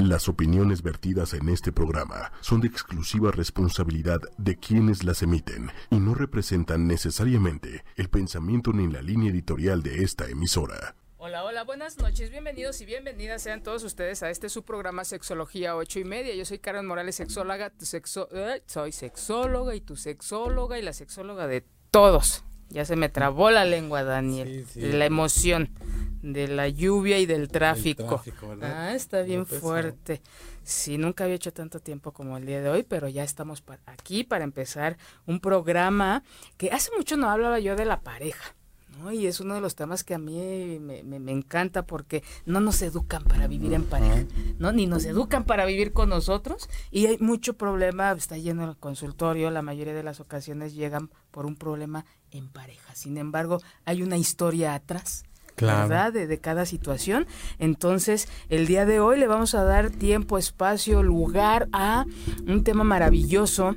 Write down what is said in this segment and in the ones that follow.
Las opiniones vertidas en este programa son de exclusiva responsabilidad de quienes las emiten y no representan necesariamente el pensamiento ni la línea editorial de esta emisora. Hola, hola, buenas noches, bienvenidos y bienvenidas sean todos ustedes a este su programa Sexología 8 y media. Yo soy Karen Morales, sexóloga, tu sexo, eh, soy sexóloga y tu sexóloga y la sexóloga de todos. Ya se me trabó la lengua, Daniel, la emoción, de la lluvia y del tráfico. ah, está bien fuerte. Sí, nunca había hecho tanto tiempo como el día de hoy, pero ya estamos aquí para empezar un programa que hace mucho no hablaba yo de la pareja. Y es uno de los temas que a mí me, me, encanta porque no nos educan para vivir en pareja, ¿no? Ni nos educan para vivir con nosotros y hay mucho problema, está lleno el consultorio, la mayoría de las ocasiones llegan por un problema en pareja. Sin embargo, hay una historia atrás. ¿Verdad? De, de, cada situación. Entonces, el día de hoy le vamos a dar tiempo, espacio, lugar a un tema maravilloso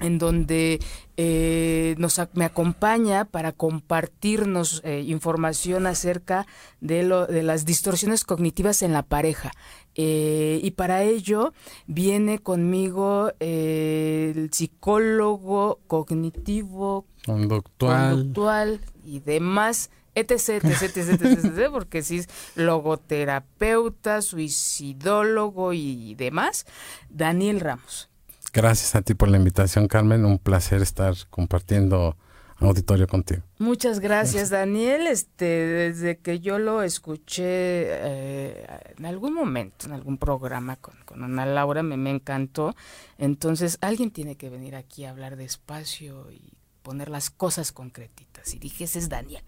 en donde eh, nos, me acompaña para compartirnos eh, información acerca de, lo, de las distorsiones cognitivas en la pareja. Eh, y para ello viene conmigo el psicólogo cognitivo, conductual, y demás etc, etc, etc, etc, porque si es logoterapeuta, suicidólogo y demás, Daniel Ramos. Gracias a ti por la invitación, Carmen. Un placer estar compartiendo auditorio contigo. Muchas gracias, Daniel. Este, desde que yo lo escuché eh, en algún momento, en algún programa con, con Ana Laura, me, me encantó. Entonces, alguien tiene que venir aquí a hablar despacio y poner las cosas concretitas. Y dije, ese es Daniel.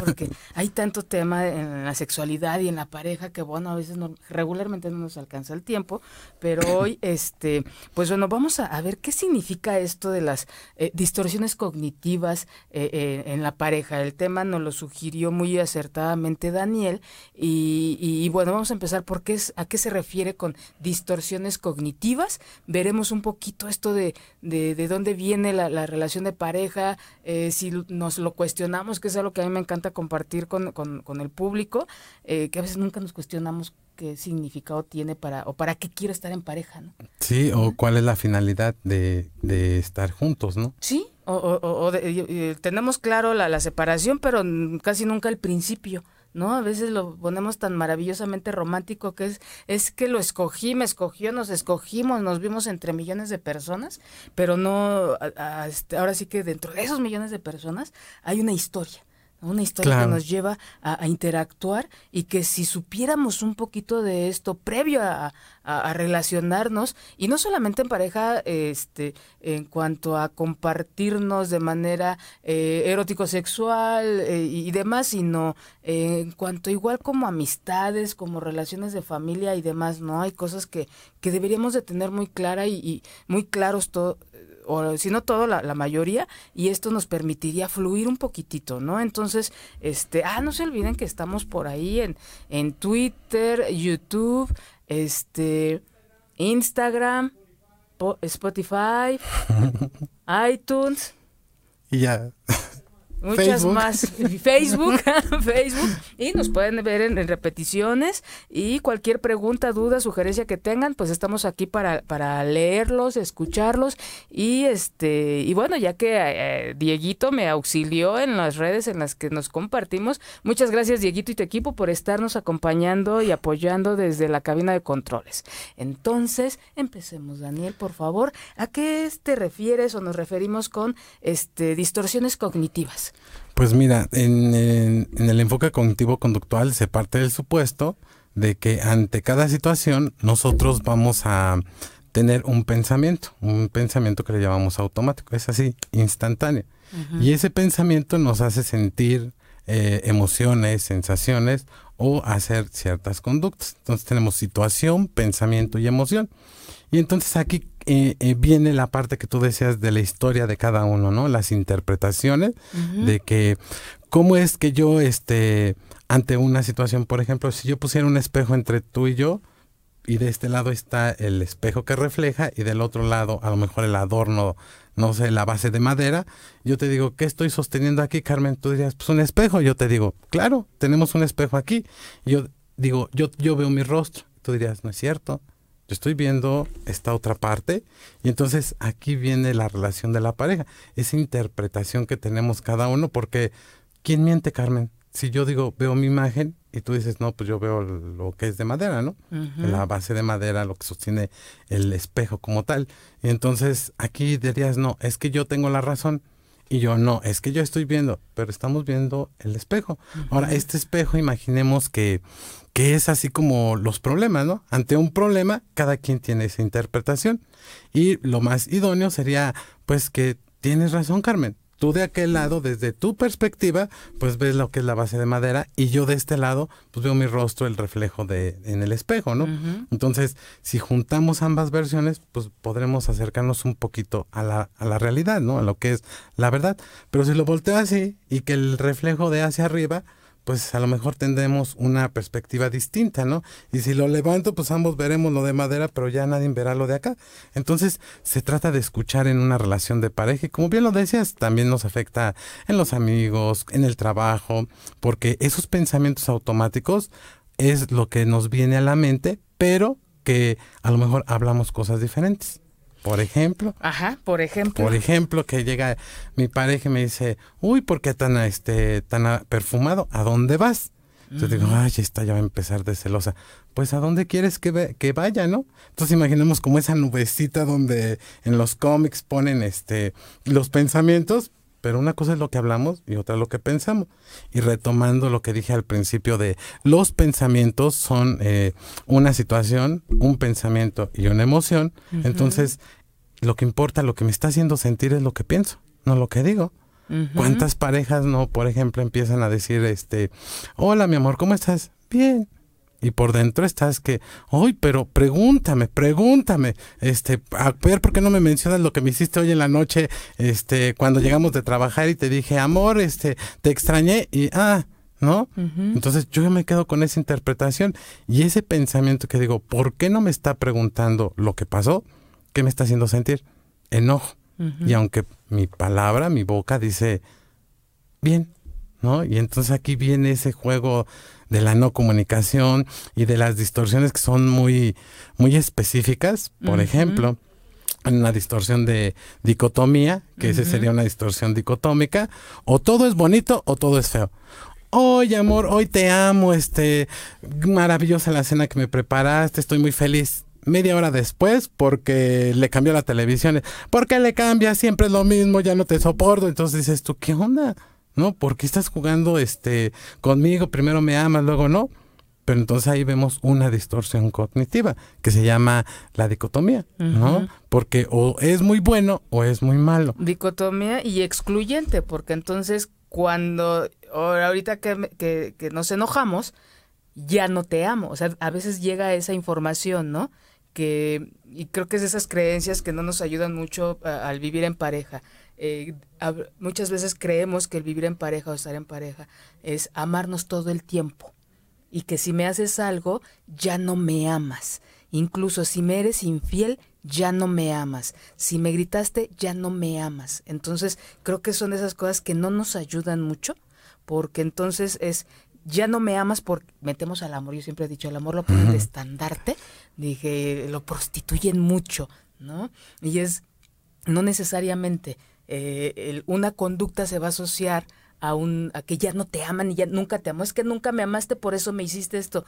Porque hay tanto tema en la sexualidad y en la pareja que, bueno, a veces no, regularmente no nos alcanza el tiempo, pero hoy, este, pues bueno, vamos a, ver qué significa esto de las eh, distorsiones cognitivas eh, eh, en la pareja. El tema nos lo sugirió muy acertadamente Daniel y, bueno, vamos a empezar por qué es, a qué se refiere con distorsiones cognitivas. Veremos un poquito esto de, de, dónde viene la, la relación de pareja, si nos lo cuestionamos, que es algo que a mí me encanta compartir con, con, el público, eh, que a veces nunca nos cuestionamos qué significado tiene para o para qué quiero estar en pareja, ¿no? Sí, o cuál es la finalidad de, de estar juntos, ¿no? Sí, o, o, tenemos claro la, la separación, pero casi nunca el principio. ¿no? A veces lo ponemos tan maravillosamente romántico que es, es que lo escogí, me escogió, nos escogimos, nos vimos entre millones de personas, pero no, este, ahora sí que dentro de esos millones de personas hay una historia una historia que nos lleva a, interactuar y que si supiéramos un poquito de esto previo a, relacionarnos y no solamente en pareja este en cuanto a compartirnos de manera eh, erótico sexual eh, y demás sino en cuanto igual como amistades como relaciones de familia y demás no hay cosas que, que deberíamos de tener muy clara y, y muy claros todo o si no todo, la, la, mayoría, y esto nos permitiría fluir un poquitito, ¿no? Entonces, este, ah, no se olviden que estamos por ahí en, en Twitter, YouTube, este, Instagram, Spotify, iTunes. Y ya. Muchas más. Facebook, Facebook. Y nos pueden ver en, repeticiones. Y cualquier pregunta, duda, sugerencia que tengan, pues estamos aquí para, para leerlos, escucharlos. Y este, y bueno, ya que eh, Dieguito me auxilió en las redes en las que nos compartimos. Muchas gracias, Dieguito y tu equipo, por estarnos acompañando y apoyando desde la cabina de controles. Entonces, empecemos, Daniel, por favor. ¿A qué te refieres o nos referimos con este distorsiones cognitivas? Pues mira, en, el enfoque cognitivo-conductual se parte del supuesto de que ante cada situación nosotros vamos a tener un pensamiento, un pensamiento que le llamamos automático, es así, instantáneo. Y ese pensamiento nos hace sentir eh, emociones, sensaciones o hacer ciertas conductas. Entonces tenemos situación, pensamiento y emoción. Y entonces aquí eh, eh, viene la parte que tú decías de la historia de cada uno, ¿no? Las interpretaciones de que cómo es que yo, este, ante una situación, por ejemplo, si yo pusiera un espejo entre tú y yo, y de este lado está el espejo que refleja y del otro lado a lo mejor el adorno, no sé, la base de madera, yo te digo, ¿qué estoy sosteniendo aquí, Carmen? Tú dirías, pues un espejo. Yo te digo, claro, tenemos un espejo aquí. yo digo, yo, yo veo mi rostro tú dirías, no es cierto, yo estoy viendo esta otra parte y entonces aquí viene la relación de la pareja, esa interpretación que tenemos cada uno, porque ¿quién miente, Carmen? Si yo digo, veo mi imagen y tú dices, no, pues yo veo lo que es de madera, ¿no? La base de madera, lo que sostiene el espejo como tal. Y entonces aquí dirías, no, es que yo tengo la razón. Y yo, no, es que yo estoy viendo, pero estamos viendo el espejo. Ahora, este espejo, imaginemos que que es así como los problemas, ¿no? Ante un problema, cada quien tiene esa interpretación. Y lo más idóneo sería, pues, que tienes razón, Carmen. Tú de aquel lado, desde tu perspectiva, pues ves lo que es la base de madera y yo de este lado, pues veo mi rostro, el reflejo de en el espejo, ¿no? Entonces, si juntamos ambas versiones, pues podremos acercarnos un poquito a la, a la realidad, ¿no? A lo que es la verdad. Pero si lo volteo así y que el reflejo de hacia arriba, pues a lo mejor tendremos una perspectiva distinta, ¿no? Y si lo levanto, pues ambos veremos lo de madera, pero ya nadie verá lo de acá. Entonces, se trata de escuchar en una relación de pareja y como bien lo decías, también nos afecta en los amigos, en el trabajo, porque esos pensamientos automáticos es lo que nos viene a la mente, pero que a lo mejor hablamos cosas diferentes. Por ejemplo. Ajá, por ejemplo. Por ejemplo, que llega mi pareja y me dice, uy, ¿por qué tan, este, tan perfumado? ¿A dónde vas? Yo digo, ay, esta ya va a empezar de celosa. Pues a dónde quieres que, que vaya, ¿no? Entonces imaginemos como esa nubecita donde en los cómics ponen este los pensamientos, pero una cosa es lo que hablamos y otra lo que pensamos. Y retomando lo que dije al principio de los pensamientos son eh, una situación, un pensamiento y una emoción. Entonces, lo que importa, lo que me está haciendo sentir es lo que pienso, no lo que digo. ¿Cuántas parejas no, por ejemplo, empiezan a decir, este, hola mi amor, ¿cómo estás? Bien y por dentro estás que, hoy, pero pregúntame, pregúntame, este, a ver por qué no me mencionas lo que me hiciste hoy en la noche, este, cuando llegamos de trabajar y te dije, amor, este, te extrañé y, ah, ¿no? Entonces yo me quedo con esa interpretación y ese pensamiento que digo, ¿por qué no me está preguntando lo que pasó? ¿Qué me está haciendo sentir? Enojo. Y aunque mi palabra, mi boca dice, bien, ¿no? Y entonces aquí viene ese juego de la no comunicación y de las distorsiones que son muy, muy específicas. Por ejemplo, en una distorsión de dicotomía, que esa sería una distorsión dicotómica, o todo es bonito o todo es feo. Oye, amor, hoy te amo, este, maravillosa la cena que me preparaste, estoy muy feliz. Media hora después, porque le cambió la televisión. ¿Por qué le cambia? Siempre es lo mismo, ya no te soporto. Entonces dices tú, ¿qué onda? ¿No? ¿Por qué estás jugando este conmigo? Primero me amas, luego no. Pero entonces ahí vemos una distorsión cognitiva que se llama la dicotomía, ¿no? Porque o es muy bueno o es muy malo. Dicotomía y excluyente, porque entonces cuando ahorita que, que, que nos enojamos, ya no te amo. O sea, a veces llega esa información, ¿no? Que, y creo que es esas creencias que no nos ayudan mucho al vivir en pareja. Eh, muchas veces creemos que el vivir en pareja o estar en pareja es amarnos todo el tiempo y que si me haces algo ya no me amas. Incluso si me eres infiel, ya no me amas. Si me gritaste, ya no me amas. Entonces, creo que son esas cosas que no nos ayudan mucho, porque entonces es, ya no me amas porque metemos al amor. Yo siempre he dicho, el amor lo ponen de estandarte, dije, lo prostituyen mucho, ¿no? Y es, no necesariamente eh, una conducta se va a asociar a un a que ya no te aman y ya nunca te amo, es que nunca me amaste, por eso me hiciste esto.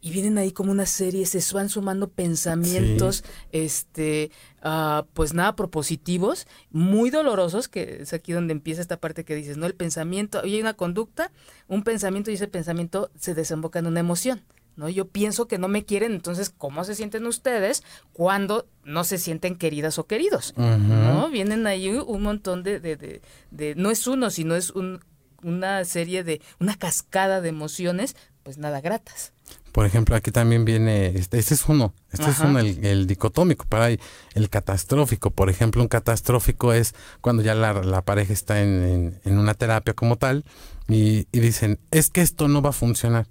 Y vienen ahí como una serie, se van sumando pensamientos, este, uh, pues nada, propositivos, muy dolorosos, que es aquí donde empieza esta parte que dices, ¿no? El pensamiento, y hay una conducta, un pensamiento y ese pensamiento se desemboca en una emoción. ¿No? Yo pienso que no me quieren, entonces, ¿cómo se sienten ustedes cuando no se sienten queridas o queridos? ¿No? Vienen ahí un montón de, de, de, no es uno, sino es un, una serie de, una cascada de emociones, pues nada gratas. Por ejemplo, aquí también viene, este, este es uno, este es uno, el, dicotómico, para ahí, el catastrófico. Por ejemplo, un catastrófico es cuando ya la, la pareja está en, en, una terapia como tal y, y dicen, es que esto no va a funcionar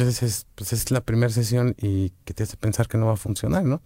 entonces es, pues es la primera sesión y que te hace pensar que no va a funcionar, ¿no?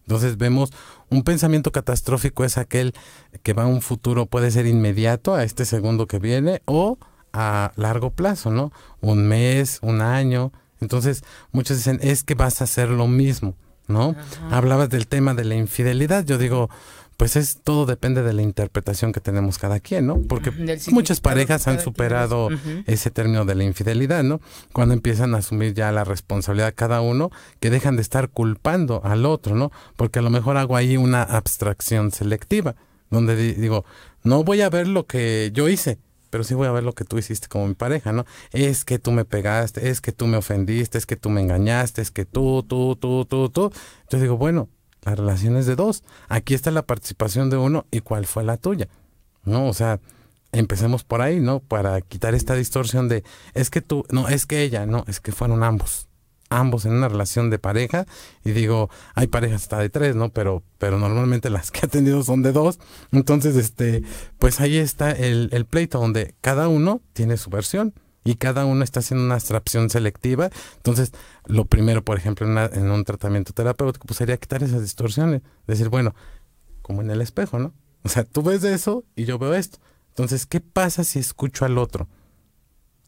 Entonces vemos un pensamiento catastrófico es aquel que va a un futuro, puede ser inmediato a este segundo que viene o a largo plazo, ¿no? Un mes, un año. Entonces, muchos dicen, es que vas a hacer lo mismo, ¿no? Hablabas del tema de la infidelidad, yo digo, pues es todo depende de la interpretación que tenemos cada quien, ¿no? Porque muchas parejas han superado ese término de la infidelidad, ¿no? Cuando empiezan a asumir ya la responsabilidad cada uno, que dejan de estar culpando al otro, ¿no? Porque a lo mejor hago ahí una abstracción selectiva, donde digo, no voy a ver lo que yo hice, pero sí voy a ver lo que tú hiciste como mi pareja, ¿no? Es que tú me pegaste, es que tú me ofendiste, es que tú me engañaste, es que tú, tú, tú, tú, tú. Yo digo, bueno, la relación es de dos. Aquí está la participación de uno y cuál fue la tuya. ¿No? O sea, empecemos por ahí, ¿no? Para quitar esta distorsión de, es que tú, no, es que ella, no, es que fueron ambos. Ambos en una relación de pareja. Y digo, hay parejas hasta de tres, ¿no? Pero, pero normalmente las que ha tenido son de dos. Entonces, este, pues ahí está el, el pleito donde cada uno tiene su versión y cada uno está haciendo una abstracción selectiva. Entonces, lo primero, por ejemplo, en, un tratamiento terapéutico, pues sería quitar esas distorsiones. Decir, bueno, como en el espejo, ¿no? O sea, tú ves eso y yo veo esto. Entonces, ¿qué pasa si escucho al otro?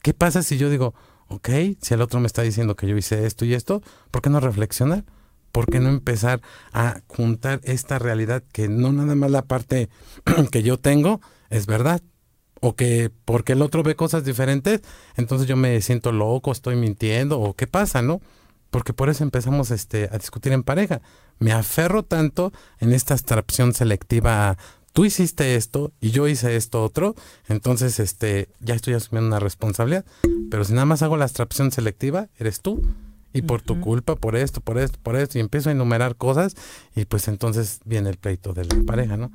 ¿Qué pasa si yo digo, ok, si el otro me está diciendo que yo hice esto y esto, ¿por qué no reflexionar? ¿Por qué no empezar a juntar esta realidad que no nada más la parte que yo tengo es verdad? O que porque el otro ve cosas diferentes, entonces yo me siento loco, estoy mintiendo o qué pasa, ¿no? Porque por eso empezamos este, a discutir en pareja. Me aferro tanto en esta abstracción selectiva tú hiciste esto y yo hice esto otro, entonces este ya estoy asumiendo una responsabilidad, pero si nada más hago la abstracción selectiva, eres tú. Y por tu culpa, por esto, por esto, por esto, y empiezo a enumerar cosas, y pues entonces viene el pleito de la pareja, ¿no?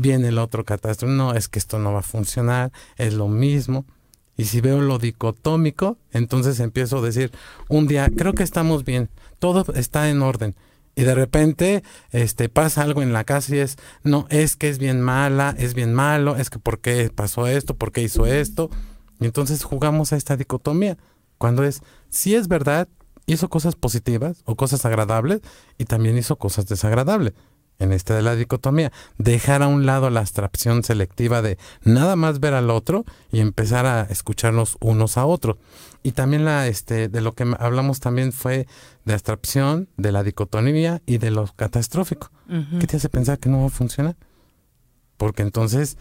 Viene el otro catástrofe, no, es que esto no va a funcionar, es lo mismo. Y si veo lo dicotómico, entonces empiezo a decir, un día, creo que estamos bien, todo está en orden. Y de repente este, pasa algo en la casa y es, no, es que es bien mala, es bien malo, es que por qué pasó esto, por qué hizo esto. Y entonces jugamos a esta dicotomía, cuando es, si es verdad, hizo cosas positivas o cosas agradables y también hizo cosas desagradables en este de la dicotomía, dejar a un lado la abstracción selectiva de nada más ver al otro y empezar a escucharnos unos a otros. Y también la este de lo que hablamos también fue de abstracción, de la dicotomía y de lo catastrófico. ¿Qué te hace pensar que no va a funcionar? Porque entonces,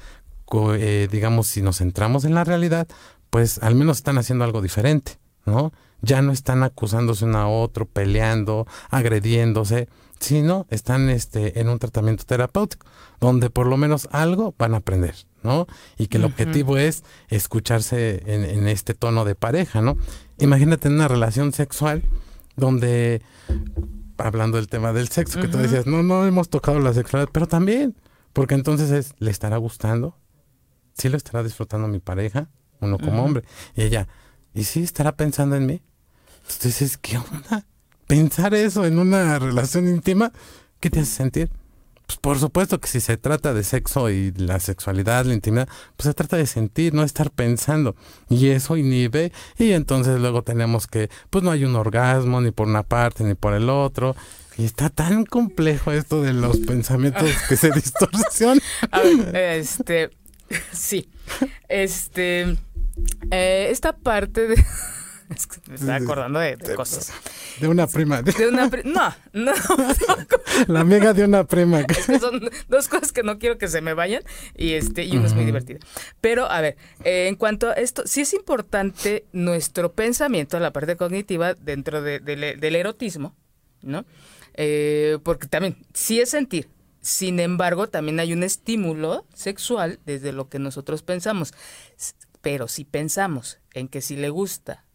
eh, digamos, si nos centramos en la realidad, pues al menos están haciendo algo diferente, ¿no? Ya no están acusándose uno a otro, peleando, agrediéndose sino están este, en un tratamiento terapéutico, donde por lo menos algo van a aprender, ¿no? Y que el objetivo es escucharse en, este tono de pareja, ¿no? Imagínate en una relación sexual donde, hablando del tema del sexo, que tú decías, no, no hemos tocado la sexualidad, pero también, porque entonces es, ¿le estará gustando? ¿Sí lo estará disfrutando mi pareja? Uno como hombre. Y ella, ¿y sí estará pensando en mí? Entonces, ¿qué onda? Pensar eso en una relación íntima, ¿qué te hace sentir? Pues por supuesto que si se trata de sexo y la sexualidad, la intimidad, pues se trata de sentir, no estar pensando. Y eso inhibe y entonces luego tenemos que, pues no hay un orgasmo ni por una parte ni por el otro. Y está tan complejo esto de los pensamientos que se distorsionan. A ver, este, sí, este, eh, esta parte de... me estaba acordando de, cosas. De una prima. De, una No, no. La amiga de una prima. son dos cosas que no quiero que se me vayan y este y una es muy divertida. Pero, a ver, eh, en cuanto a esto, sí es importante nuestro pensamiento, la parte cognitiva dentro del erotismo, ¿no? Eh, porque también, sí es sentir, sin embargo, también hay un estímulo sexual desde lo que nosotros pensamos. Pero si pensamos en que si le gusta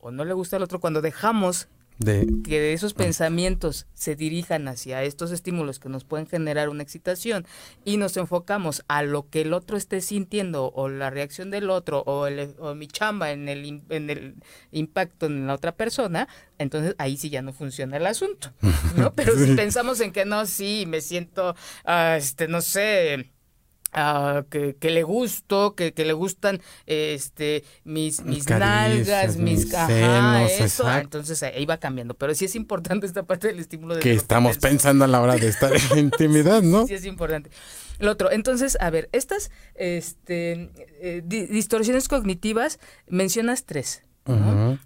o no le gusta al otro, cuando dejamos de... que esos ah. pensamientos se dirijan hacia estos estímulos que nos pueden generar una excitación y nos enfocamos a lo que el otro esté sintiendo o la reacción del otro o, el, o mi chamba en el, en el impacto en la otra persona, entonces ahí sí ya no funciona el asunto, ¿no? Pero si pensamos en que no, sí, me siento, uh, este, no sé Uh, que, que, le gusto, que, que, le gustan este mis, mis nalgas, mis, ajá, eso. Entonces ahí va cambiando. Pero sí es importante esta parte del estímulo de que estamos pensando a la hora de estar en intimidad, ¿no? Sí es importante. Lo otro, entonces, a ver, estas este, eh, distorsiones cognitivas, mencionas tres.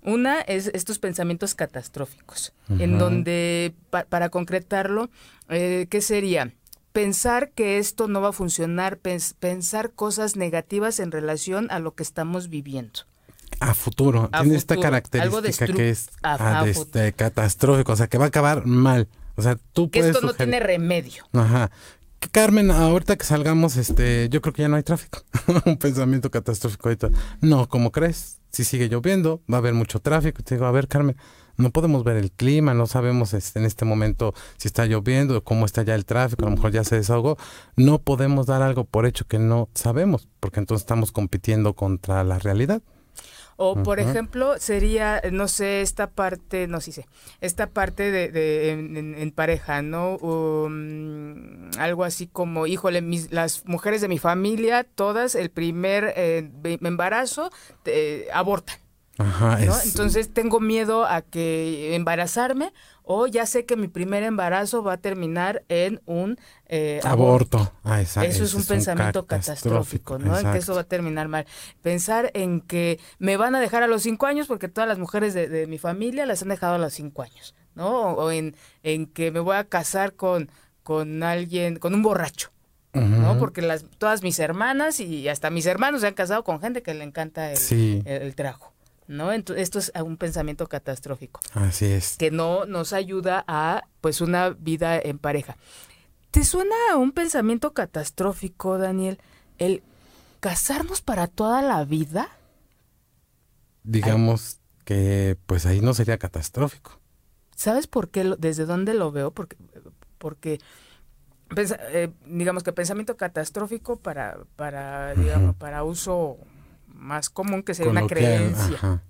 Una es estos pensamientos catastróficos, en donde, para concretarlo, eh, ¿qué sería? Pensar que esto no va a funcionar, pensar cosas negativas en relación a lo que estamos viviendo. A futuro. Tiene esta característica que es este, catastrófico, o sea, que va a acabar mal. O sea, tú que esto no tiene remedio. Ajá. Carmen, ahorita que salgamos, este, yo creo que ya no hay tráfico. Un pensamiento catastrófico ahorita. No, ¿cómo crees? Si sigue lloviendo, va a haber mucho tráfico. Te digo, a ver, Carmen, no podemos ver el clima, no sabemos este, en este momento si está lloviendo, cómo está ya el tráfico, a lo mejor ya se desahogó. No podemos dar algo por hecho que no sabemos, porque entonces estamos compitiendo contra la realidad. O, por ejemplo, sería, no sé, esta parte, no sí sé, esta parte de, en, pareja, ¿no? Um, algo así como, híjole, mis, las mujeres de mi familia, todas, el primer eh, embarazo, eh, abortan. Ajá, Entonces tengo miedo a que embarazarme o ya sé que mi primer embarazo va a terminar en un eh, aborto. Ah, eso es un pensamiento catastrófico, ¿no? En que eso va a terminar mal. Pensar en que me van a dejar a los cinco años porque todas las mujeres de, mi familia las han dejado a los cinco años, ¿no? O, en, en que me voy a casar con, con alguien, con un borracho. ¿no? Porque las, todas mis hermanas y hasta mis hermanos se han casado con gente que le encanta el, el trago. ¿No? esto es un pensamiento catastrófico. Así es. Que no nos ayuda a, pues, una vida en pareja. ¿Te suena a un pensamiento catastrófico, Daniel, el casarnos para toda la vida? Digamos que, pues, ahí no sería catastrófico. ¿Sabes por qué? ¿Desde dónde lo veo? Porque, porque eh, digamos que pensamiento catastrófico para, para, digamos, para uso más común que sería una creencia.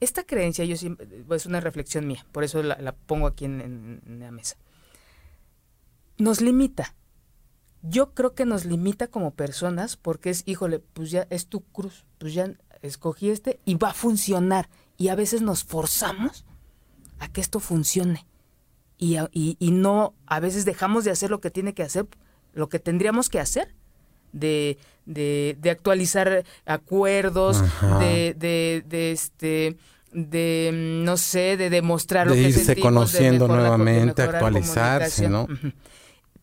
Esta creencia yo es una reflexión mía, por eso la, pongo aquí en, la mesa. Nos limita. Yo creo que nos limita como personas porque es, híjole, pues ya es tu cruz, pues ya escogí este y va a funcionar. Y a veces nos forzamos a que esto funcione. Y, y no, a veces dejamos de hacer lo que tiene que hacer, lo que tendríamos que hacer de, de, de actualizar acuerdos, de, de, de, este de no sé, de demostrar lo que irse conociendo nuevamente, actualizarse, ¿no?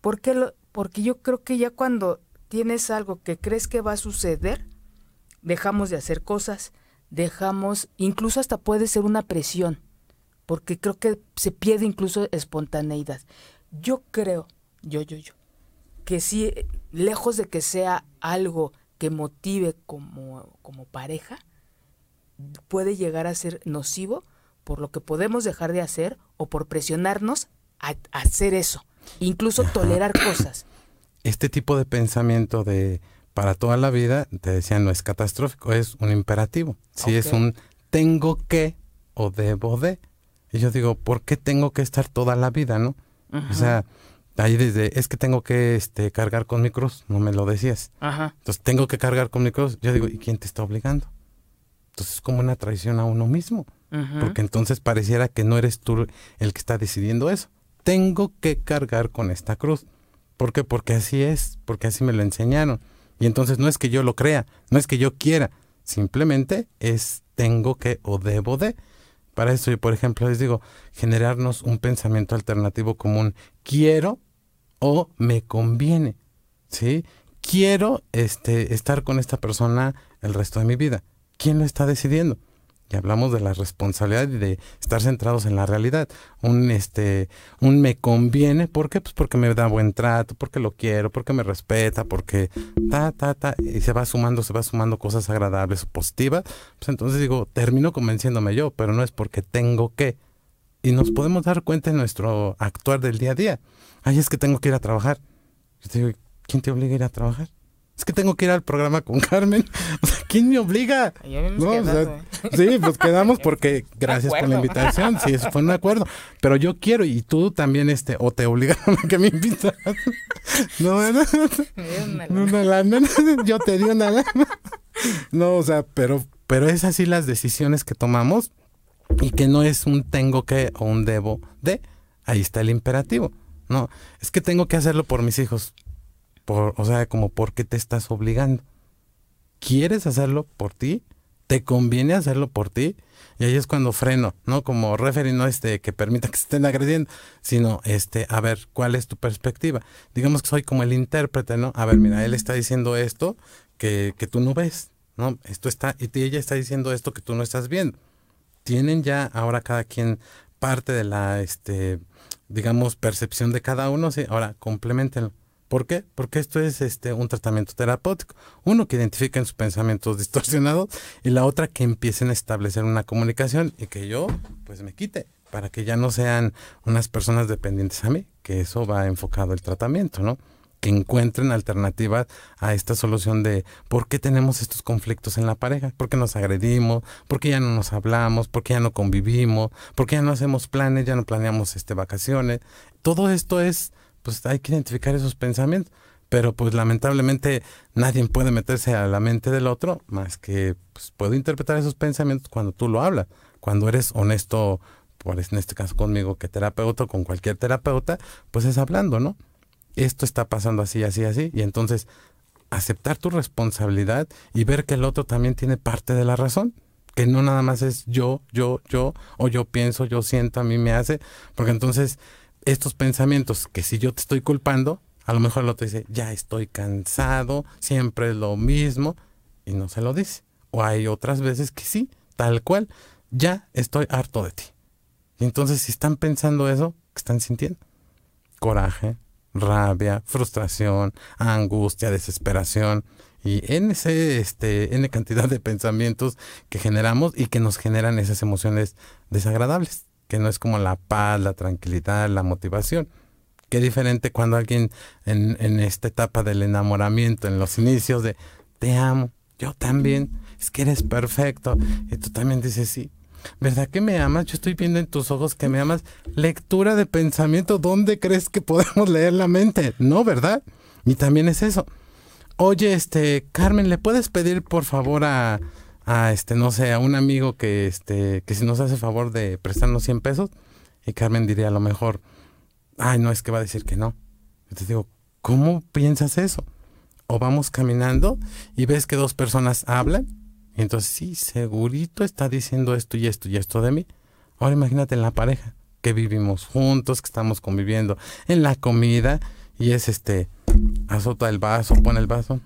Porque lo, porque yo creo que ya cuando tienes algo que crees que va a suceder, dejamos de hacer cosas, dejamos, incluso hasta puede ser una presión, porque creo que se pierde incluso espontaneidad. Yo creo, yo, yo, yo, que sí, lejos de que sea algo que motive como, como pareja, puede llegar a ser nocivo por lo que podemos dejar de hacer o por presionarnos a, hacer eso, incluso tolerar cosas. Este tipo de pensamiento de para toda la vida, te decía, no es catastrófico, es un imperativo. Si es un tengo que o debo de. Y yo digo, ¿por qué tengo que estar toda la vida, no? O sea, Ahí desde, es que tengo que este, cargar con mi cruz, no me lo decías. Ajá. Entonces tengo que cargar con mi cruz. Yo digo, ¿y quién te está obligando? Entonces es como una traición a uno mismo. Porque entonces pareciera que no eres tú el que está decidiendo eso. Tengo que cargar con esta cruz. ¿Por qué? Porque así es, porque así me lo enseñaron. Y entonces no es que yo lo crea, no es que yo quiera, simplemente es tengo que o debo de. Para eso yo, por ejemplo, les digo, generarnos un pensamiento alternativo común. Quiero o me conviene, ¿sí? Quiero este, estar con esta persona el resto de mi vida. ¿Quién lo está decidiendo? Y hablamos de la responsabilidad y de estar centrados en la realidad. Un este, un me conviene, ¿por qué? Pues porque me da buen trato, porque lo quiero, porque me respeta, porque ta, ta, ta, y se va sumando, se va sumando cosas agradables o positivas. Pues entonces digo, termino convenciéndome yo, pero no es porque tengo que. Y nos podemos dar cuenta en nuestro actuar del día a día ay, es que tengo que ir a trabajar. Yo te digo, ¿quién te obliga a ir a trabajar? Es que tengo que ir al programa con Carmen. O sea, ¿quién me obliga? No, ¿eh? sí, pues quedamos porque gracias por la invitación. Sí, eso fue un acuerdo. Pero yo quiero y tú también, este, o te obligaron a que me invitas. No, no, una lana. Yo te di una lana. No, o sea, pero, pero es así las decisiones que tomamos y que no es un tengo que o un debo de. Ahí está el imperativo. No, es que tengo que hacerlo por mis hijos. Por, o sea, como porque te estás obligando. ¿Quieres hacerlo por ti? ¿Te conviene hacerlo por ti? Y ahí es cuando freno, ¿no? Como referee no este que permita que se estén agrediendo, sino este, a ver, ¿cuál es tu perspectiva? Digamos que soy como el intérprete, ¿no? A ver, mira, él está diciendo esto que, que tú no ves, ¿no? Esto está, y ella está diciendo esto que tú no estás viendo. Tienen ya ahora cada quien parte de la, este, digamos, percepción de cada uno, sí, ahora complementenlo. ¿Por qué? Porque esto es este un tratamiento terapéutico. Uno que identifiquen sus pensamientos distorsionados y la otra que empiecen a establecer una comunicación y que yo pues me quite para que ya no sean unas personas dependientes a mí, que eso va enfocado el tratamiento, ¿no? Que encuentren alternativas a esta solución de por qué tenemos estos conflictos en la pareja, por qué nos agredimos, por qué ya no nos hablamos, por qué ya no convivimos, por qué ya no hacemos planes, ya no planeamos este vacaciones. Todo esto es pues hay que identificar esos pensamientos. Pero pues lamentablemente nadie puede meterse a la mente del otro más que pues, puedo interpretar esos pensamientos cuando tú lo hablas, cuando eres honesto, por en este caso conmigo que terapeuta con cualquier terapeuta, pues es hablando, ¿no? Esto está pasando así, así, así, y entonces aceptar tu responsabilidad y ver que el otro también tiene parte de la razón que no nada más es yo, yo, yo, o yo pienso, yo siento, a mí me hace, porque entonces estos pensamientos que si yo te estoy culpando, a lo mejor el otro dice, ya estoy cansado, siempre es lo mismo, y no se lo dice. O hay otras veces que sí, tal cual, ya estoy harto de ti. Y entonces si están pensando eso, ¿qué están sintiendo? Coraje, rabia, frustración, angustia, desesperación y en ese este en cantidad de pensamientos que generamos y que nos generan esas emociones desagradables que no es como la paz, la tranquilidad, la motivación. Qué diferente cuando alguien en, en esta etapa del enamoramiento, en los inicios de te amo, yo también, es que eres perfecto. Y tú también dices, sí, ¿verdad que me amas? Yo estoy viendo en tus ojos que me amas. Lectura de pensamiento, ¿dónde crees que podemos leer la mente? No, ¿verdad? Y también es eso. Oye, este, Carmen, ¿le puedes pedir por favor a, a este, no sé, a un amigo que este, que si nos hace favor de prestarnos 100 pesos, y Carmen diría a lo mejor, ay, no, es que va a decir que no. Entonces digo, ¿cómo piensas eso? O vamos caminando y ves que dos personas hablan, entonces sí, segurito está diciendo esto y esto y esto de mí. Ahora imagínate en la pareja, que vivimos juntos, que estamos conviviendo en la comida, y es este, azota el vaso, pone el vaso,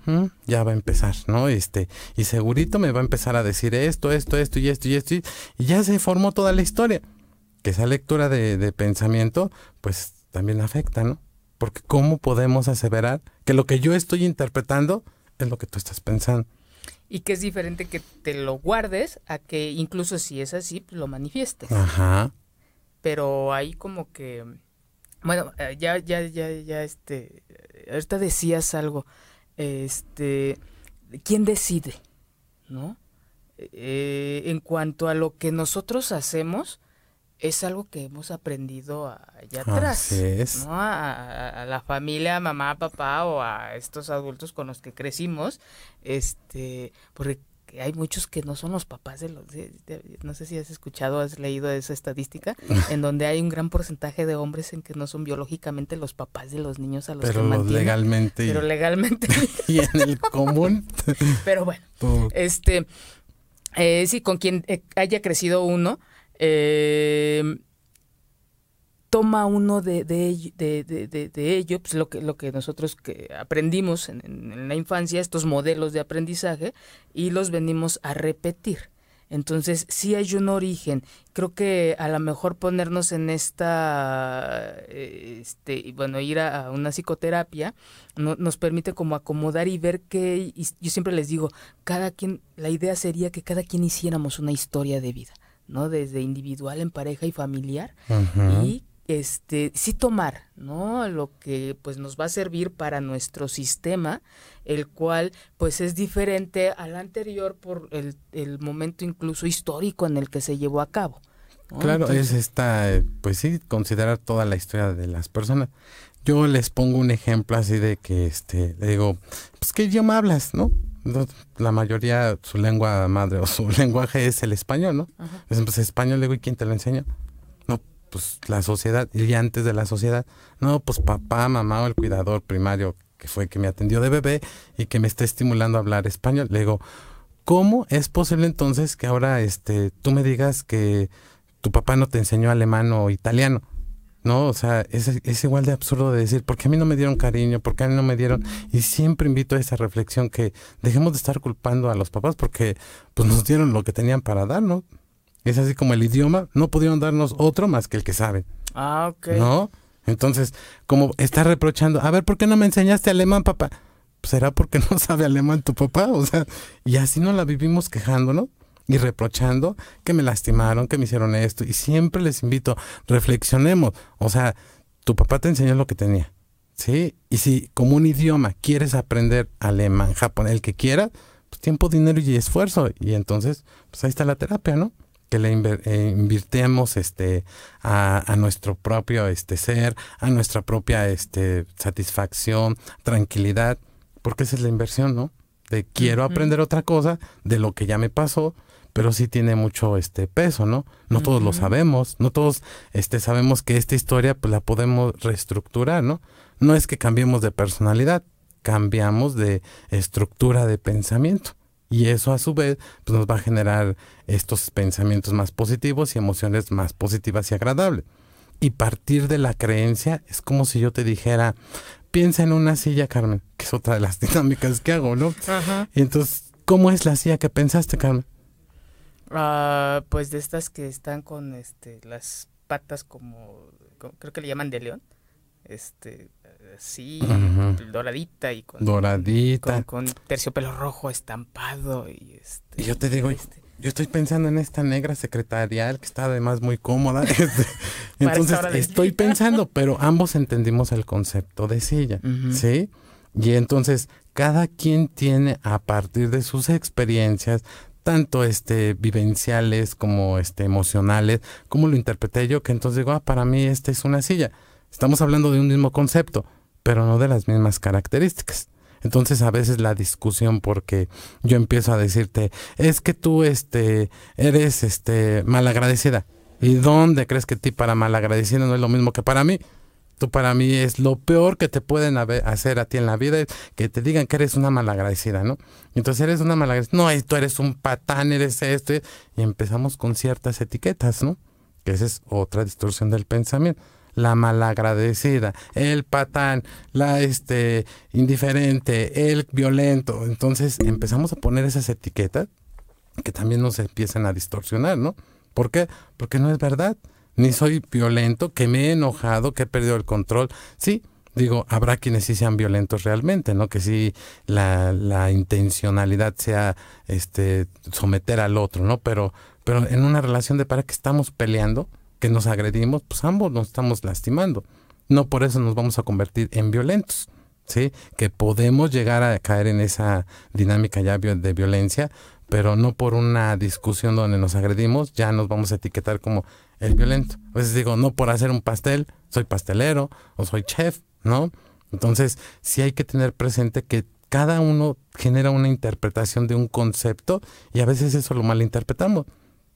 ya va a empezar, ¿no? Este, y segurito me va a empezar a decir esto, esto, esto y esto y esto, y ya se formó toda la historia. Que esa lectura de, de pensamiento, pues también afecta, ¿no? Porque ¿cómo podemos aseverar que lo que yo estoy interpretando es lo que tú estás pensando? Y que es diferente que te lo guardes a que incluso si es así, pues lo manifiestes. Ajá. Pero ahí como que, bueno, eh, ya, ya, ya, ya, este, ahorita decías algo, este, ¿quién decide? ¿No? Eh, en cuanto a lo que nosotros hacemos, es algo que hemos aprendido allá atrás, ¿no? A, a, la familia, mamá, papá o a estos adultos con los que crecimos, este, porque hay muchos que no son los papás de los... no sé si has escuchado, has leído esa estadística, en donde hay un gran porcentaje de hombres en que no son biológicamente los papás de los niños a los pero que mantienen. legalmente. Pero legalmente. y en el común. pero bueno, este... Eh, sí, con quien eh, haya crecido uno, eh, toma uno de, de, de, de, ello, pues lo que, lo que nosotros aprendimos en, la infancia, estos modelos de aprendizaje, y los venimos a repetir. Entonces, sí hay un origen. Creo que a lo mejor ponernos en esta, este, bueno, ir a, una psicoterapia no, nos permite como acomodar y ver que, y yo siempre les digo, cada quien, la idea sería que cada quien hiciéramos una historia de vida. ¿No? Desde individual en pareja y familiar y este sí tomar, ¿no? Lo que pues nos va a servir para nuestro sistema, el cual pues es diferente al anterior por el, el momento incluso histórico en el que se llevó a cabo. ¿no? Claro, Entonces, es esta, pues sí, considerar toda la historia de las personas. Yo les pongo un ejemplo así de que, este, le digo, pues qué idioma hablas, ¿no? La mayoría, su lengua madre o su lenguaje es el español, ¿no? Ajá. Pues, español, le digo, ¿y quién te lo enseña? No, pues la sociedad, y antes de la sociedad, no, pues papá, mamá o el cuidador primario que fue que me atendió de bebé y que me está estimulando a hablar español. Le digo, ¿cómo es posible entonces que ahora este, tú me digas que tu papá no te enseñó alemán o italiano? ¿No? O sea, es, es, igual de absurdo de decir, ¿por qué a mí no me dieron cariño? ¿Por qué a mí no me dieron? Y siempre invito a esa reflexión que dejemos de estar culpando a los papás porque pues nos dieron lo que tenían para darnos. Es así como el idioma, no pudieron darnos otro más que el que saben. Ah, ok. ¿No? Entonces, como está reprochando, a ver, ¿por qué no me enseñaste alemán, papá? Pues, ¿Será porque no sabe alemán tu papá? O sea, y así no la vivimos quejándonos y reprochando que me lastimaron, que me hicieron esto. Y siempre les invito, reflexionemos. O sea, tu papá te enseñó lo que tenía. ¿Sí? Y si como un idioma quieres aprender alemán, japonés, el que quieras, pues tiempo, dinero y esfuerzo. Y entonces, pues ahí está la terapia, ¿no? Que le eh, invirtemos este, a, a, nuestro propio este, ser, a nuestra propia este, satisfacción, tranquilidad, porque esa es la inversión, ¿no? De quiero aprender otra cosa de lo que ya me pasó, pero sí tiene mucho este peso, ¿no? No todos lo sabemos, no todos este sabemos que esta historia pues la podemos reestructurar, ¿no? No es que cambiemos de personalidad, cambiamos de estructura de pensamiento. Y eso a su vez pues nos va a generar estos pensamientos más positivos y emociones más positivas y agradables. Y partir de la creencia es como si yo te dijera, piensa en una silla, Carmen, que es otra de las dinámicas que hago, ¿no? Ajá. Y entonces, ¿cómo es la silla que pensaste, Carmen? Ah, pues de estas que están con este las patas como, como- creo que le llaman de león. Este así doradita y con Doradita. con, con terciopelo rojo estampado y este Y yo te digo, este, yo estoy pensando en esta negra secretarial que está además muy cómoda. este, Entonces, estoy pensando, pero ambos entendimos el concepto de silla. ¿sí? Y entonces, cada quien tiene a partir de sus experiencias, tanto este vivenciales como este emocionales, como lo interpreté yo, que entonces digo, ah, para mí esta es una silla. Estamos hablando de un mismo concepto, pero no de las mismas características. Entonces a veces la discusión porque yo empiezo a decirte, es que tú este eres este malagradecida. ¿Y dónde crees que ti para malagradecida no es lo mismo que para mí? Tú para mí es lo peor que te pueden hacer a ti en la vida, que te digan que eres una malagradecida, ¿no? Entonces eres una malagradecida. No, tú eres un patán, eres esto. Y empezamos con ciertas etiquetas, ¿no? Que esa es otra distorsión del pensamiento. La malagradecida, el patán, la este indiferente, el violento. Entonces empezamos a poner esas etiquetas que también nos empiezan a distorsionar, ¿no? ¿Por qué? Porque no es verdad. Ni soy violento, que me he enojado, que he perdido el control. Sí, digo, habrá quienes sí sean violentos realmente, ¿no? Que sí la, la intencionalidad sea este someter al otro, ¿no? Pero, pero en una relación de pareja que estamos peleando, que nos agredimos, pues ambos nos estamos lastimando. No por eso nos vamos a convertir en violentos. ¿Sí? Que podemos llegar a caer en esa dinámica ya de violencia, pero no por una discusión donde nos agredimos, ya nos vamos a etiquetar como el violento. A veces digo, no por hacer un pastel, soy pastelero o soy chef, ¿no? Entonces, sí hay que tener presente que cada uno genera una interpretación de un concepto y a veces eso lo malinterpretamos.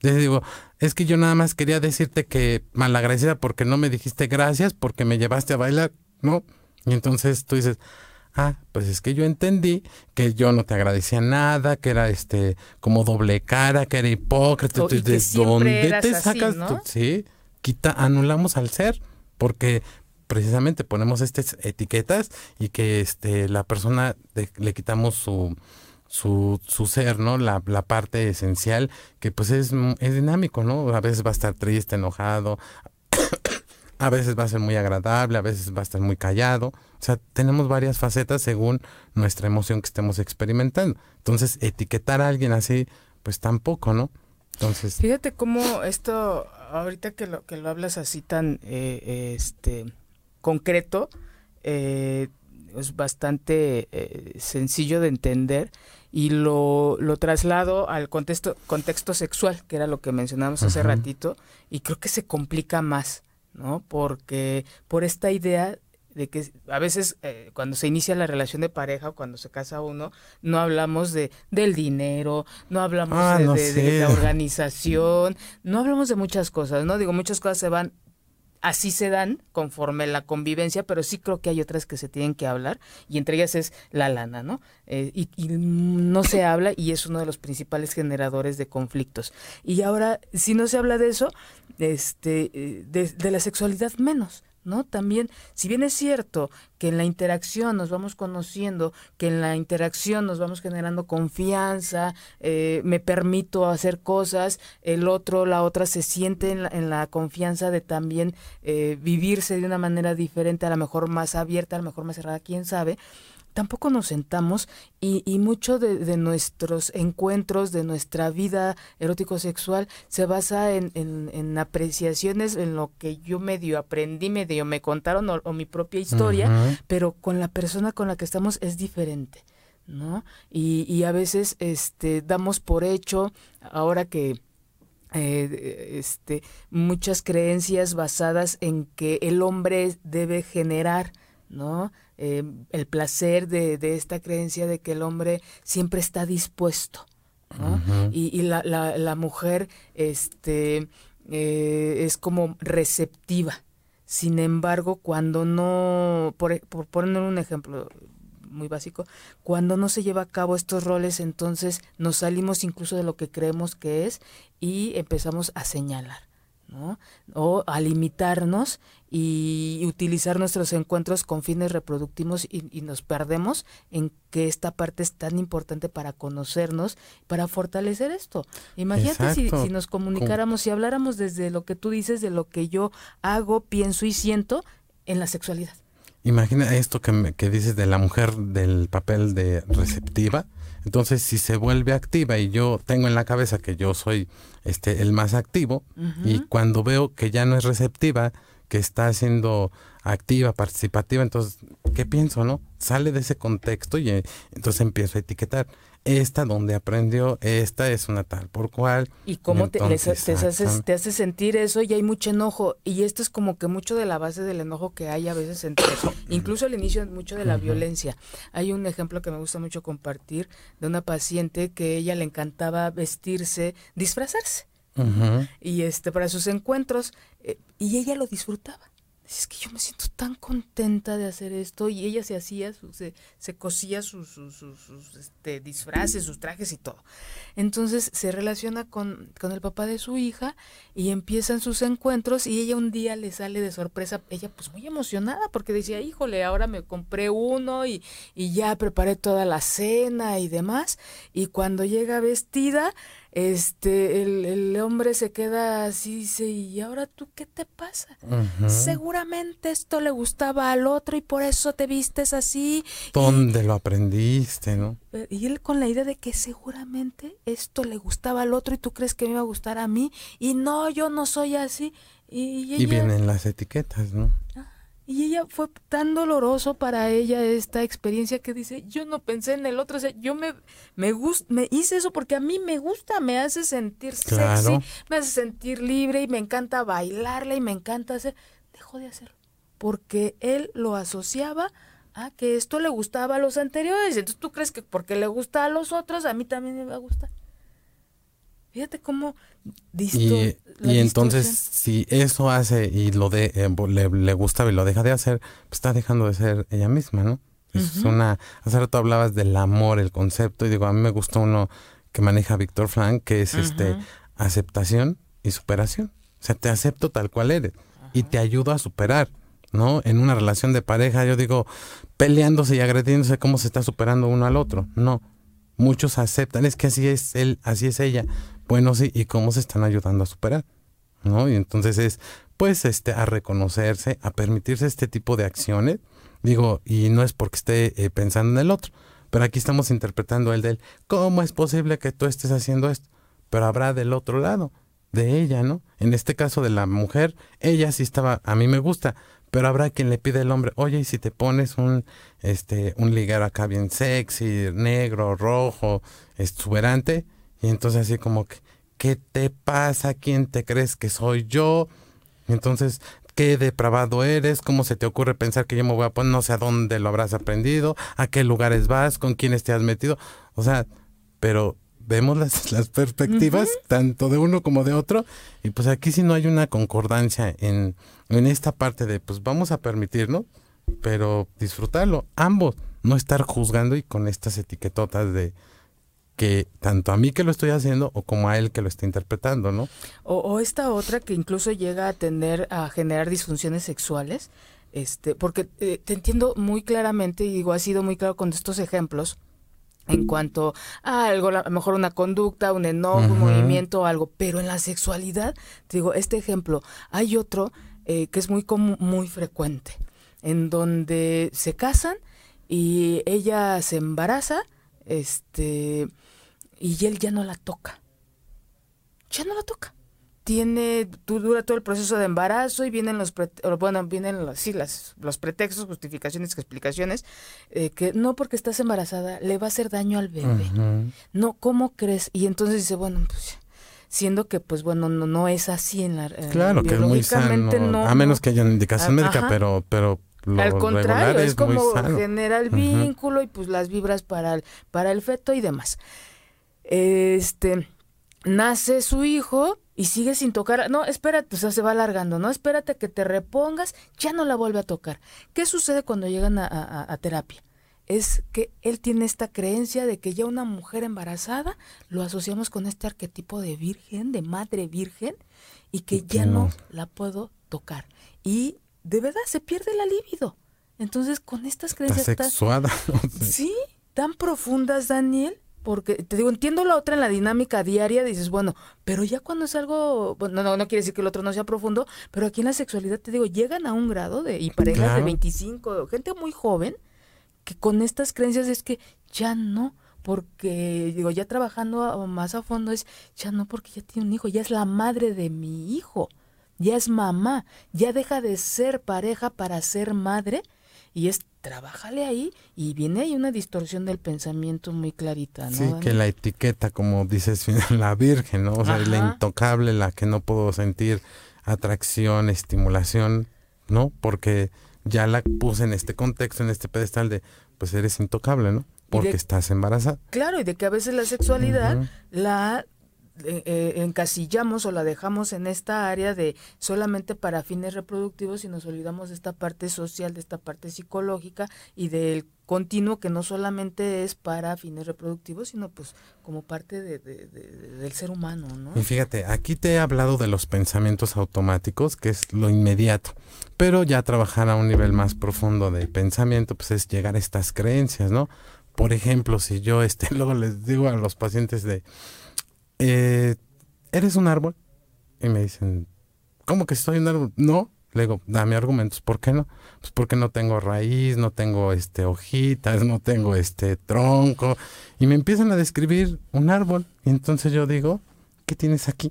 Yo digo, es que yo nada más quería decirte que malagradecida porque no me dijiste gracias, porque me llevaste a bailar, ¿no? Y entonces tú dices, ah, pues es que yo entendí que yo no te agradecía nada, que era este como doble cara, que era hipócrita. O- y que ¿De dónde eras te así, sacas. Sí, quita, anulamos al ser, porque precisamente ponemos estas etiquetas y que este la persona de- le quitamos su su, su ser, ¿no? La, la parte esencial, que pues es, es dinámico, ¿no? A veces va a estar triste, enojado, a veces va a ser muy agradable, a veces va a estar muy callado. O sea, tenemos varias facetas según nuestra emoción que estemos experimentando. Entonces, etiquetar a alguien así, pues tampoco, ¿no? Entonces, Fíjate cómo esto, ahorita que lo, que lo hablas así tan eh, este concreto, eh, es bastante eh, sencillo de entender y lo, lo traslado al contexto, contexto sexual, que era lo que mencionamos hace ratito, y creo que se complica más, ¿no? Porque por esta idea de que a veces eh, cuando se inicia la relación de pareja o cuando se casa uno, no hablamos de del dinero, no hablamos Ah, de, no de- de sé. la organización, no hablamos de muchas cosas, ¿no? Digo, muchas cosas se van así se dan conforme la convivencia, pero sí creo que hay otras que se tienen que hablar y entre ellas es la lana, ¿no? Eh, y, no se habla y es uno de los principales generadores de conflictos. Y ahora, si no se habla de eso, este, eh, de la sexualidad menos. ¿No? También, si bien es cierto que en la interacción nos vamos conociendo, que en la interacción nos vamos generando confianza, eh, me permito hacer cosas, el otro, la otra se siente en la, confianza de también eh, vivirse de una manera diferente, a lo mejor más abierta, a lo mejor más cerrada, quién sabe, tampoco nos sentamos y, y mucho de, nuestros encuentros, de nuestra vida erótico-sexual, se basa en, en, apreciaciones, en lo que yo medio aprendí, medio me contaron o, mi propia historia, pero con la persona con la que estamos es diferente. ¿no? Y, y a veces este, damos por hecho, ahora que eh, este, muchas creencias basadas en que el hombre debe generar, ¿no? Eh, el placer de, de, esta creencia de que el hombre siempre está dispuesto, y, y la, la, la, mujer este, eh, es como receptiva. Sin embargo, cuando no, por, por poner un ejemplo muy básico, cuando no se lleva a cabo estos roles, entonces nos salimos incluso de lo que creemos que es y empezamos a señalar. ¿No? O a limitarnos y utilizar nuestros encuentros con fines reproductivos y, nos perdemos en que esta parte es tan importante para conocernos, para fortalecer esto. Imagínate si, si, nos comunicáramos, si habláramos desde lo que tú dices, de lo que yo hago, pienso y siento en la sexualidad. Imagina esto que, que dices de la mujer del papel de receptiva entonces, si se vuelve activa y yo tengo en la cabeza que yo soy este el más activo y cuando veo que ya no es receptiva, que está siendo activa, participativa, entonces, ¿qué pienso, no? Sale de ese contexto y eh, entonces empiezo a etiquetar esta donde aprendió, esta es una tal por cual. Y cómo te, haces, te hace sentir eso y hay mucho enojo. Y esto es como que mucho de la base del enojo que hay a veces entre, incluso al inicio mucho de la violencia. Hay un ejemplo que me gusta mucho compartir de una paciente que ella le encantaba vestirse, disfrazarse. Y este para sus encuentros eh, y ella lo disfrutaba es que yo me siento tan contenta de hacer esto y ella se hacía, se, se, cosía sus, sus, este, disfraces, sus trajes y todo. Entonces se relaciona con, con, el papá de su hija y empiezan sus encuentros y ella un día le sale de sorpresa, ella pues muy emocionada porque decía, híjole, ahora me compré uno y, y ya preparé toda la cena y demás. Y cuando llega vestida, este, el, hombre se queda así, dice, ¿y ahora tú qué te pasa? Seguramente esto le gustaba al otro y por eso te vistes así. ¿Dónde lo aprendiste, no? Y él con la idea de que seguramente esto le gustaba al otro y tú crees que me iba a gustar a mí y no, yo no soy así. Y, y vienen las etiquetas, ¿no? Y ella fue tan doloroso para ella esta experiencia que dice, yo no pensé en el otro, o sea, yo me, me, me hice eso porque a mí me gusta, me hace sentir sexy, me hace sentir libre y me encanta bailarla y me encanta hacer. Dejó de hacerlo, porque él lo asociaba a que esto le gustaba a los anteriores. Entonces tú crees que porque le gusta a los otros, a mí también me va a gustar. Fíjate cómo y, y entonces si eso hace y lo de eh, le, le, gusta y lo deja de hacer, pues está dejando de ser ella misma, ¿no? Es una hace rato hablabas del amor, el concepto y digo, a mí me gustó uno que maneja Víctor Frank, que es este aceptación y superación. O sea, te acepto tal cual eres y te ayudo a superar. ¿no? En una relación de pareja, yo digo, peleándose y agrediéndose, ¿cómo se está superando uno al otro? No. Muchos aceptan, es que así es él, así es ella bueno, sí, y cómo se están ayudando a superar, ¿no? Y entonces es, pues, este, a reconocerse, a permitirse este tipo de acciones, digo, y no es porque esté eh, pensando en el otro, pero aquí estamos interpretando el de él, ¿cómo es posible que tú estés haciendo esto? Pero habrá del otro lado, de ella, ¿no? En este caso de la mujer, ella sí estaba, a mí me gusta, pero habrá quien le pide al hombre, oye, y si te pones un, este, un liguero acá bien sexy, negro, rojo, exuberante, y entonces así como que, ¿qué te pasa? ¿Quién te crees que soy yo? Y entonces, ¿qué depravado eres? ¿Cómo se te ocurre pensar que yo me voy a poner? No sé a dónde lo habrás aprendido, a qué lugares vas, con quiénes te has metido. O sea, pero vemos las, las perspectivas tanto de uno como de otro y pues aquí si no hay una concordancia en, en esta parte de pues vamos a permitirlo, pero disfrutarlo, ambos, no estar juzgando y con estas etiquetotas de que tanto a mí que lo estoy haciendo o como a él que lo está interpretando, ¿no? O, esta otra que incluso llega a tender a generar disfunciones sexuales, este, porque eh, te entiendo muy claramente y digo, ha sido muy claro con estos ejemplos en cuanto a algo, a lo mejor una conducta, un enojo, un movimiento, algo, pero en la sexualidad, te digo, este ejemplo, hay otro eh, que es muy común, muy frecuente, en donde se casan y ella se embaraza, este, y él ya no la toca. Ya no la toca. Tiene, dura todo el proceso de embarazo y vienen los, bueno, vienen los, sí, las, los pretextos, justificaciones, explicaciones, eh, que no porque estás embarazada le va a hacer daño al bebé. No, ¿cómo crees? Y entonces dice, bueno, pues siendo que pues bueno no, no es así en la claro que es muy sano a menos que haya una indicación médica pero pero al contrario es, como genera el vínculo y pues las vibras para el, para el feto y demás este, nace su hijo y sigue sin tocar. No, espérate, o sea, se va alargando, ¿no? Espérate que te repongas, ya no la vuelve a tocar. ¿Qué sucede cuando llegan a, terapia? Es que él tiene esta creencia de que ya una mujer embarazada lo asociamos con este arquetipo de virgen, de madre virgen, y que ya no la puedo tocar. Y de verdad se pierde la libido. Entonces, con estas creencias. Sexuada. sí, tan profundas, Daniel, porque te digo, entiendo la otra en la dinámica diaria, dices, bueno, pero ya cuando es algo, bueno, no, no quiere decir que el otro no sea profundo, pero aquí en la sexualidad, te digo, llegan a un grado de, y parejas de 25, gente muy joven, que con estas creencias es que ya no, porque, digo, ya trabajando más a fondo es, ya no, porque ya tiene un hijo, ya es la madre de mi hijo, ya es mamá, ya deja de ser pareja para ser madre, y es trabájale ahí y viene ahí una distorsión del pensamiento muy clarita, ¿no? Sí, que la etiqueta, como dices, la virgen, ¿no? O sea, la intocable, la que no puedo sentir atracción, estimulación, ¿no? Porque ya la puse en este contexto, en este pedestal de, pues eres intocable, ¿no? Porque estás embarazada. Claro, y de que a veces la sexualidad la eh, eh, encasillamos o la dejamos en esta área de solamente para fines reproductivos y nos olvidamos de esta parte social, de esta parte psicológica y del continuo que no solamente es para fines reproductivos, sino pues como parte de, del ser humano, ¿no? Y fíjate, aquí te he hablado de los pensamientos automáticos, que es lo inmediato, pero ya trabajar a un nivel más profundo de pensamiento, pues es llegar a estas creencias, ¿no? Por ejemplo, si yo este, luego les digo a los pacientes de, eh, ¿eres un árbol? Y me dicen, ¿cómo que soy un árbol? No. Le digo, dame argumentos, ¿por qué no? Pues porque no tengo raíz, no tengo este hojitas, no tengo este tronco. Y me empiezan a describir un árbol. Y entonces yo digo, ¿qué tienes aquí?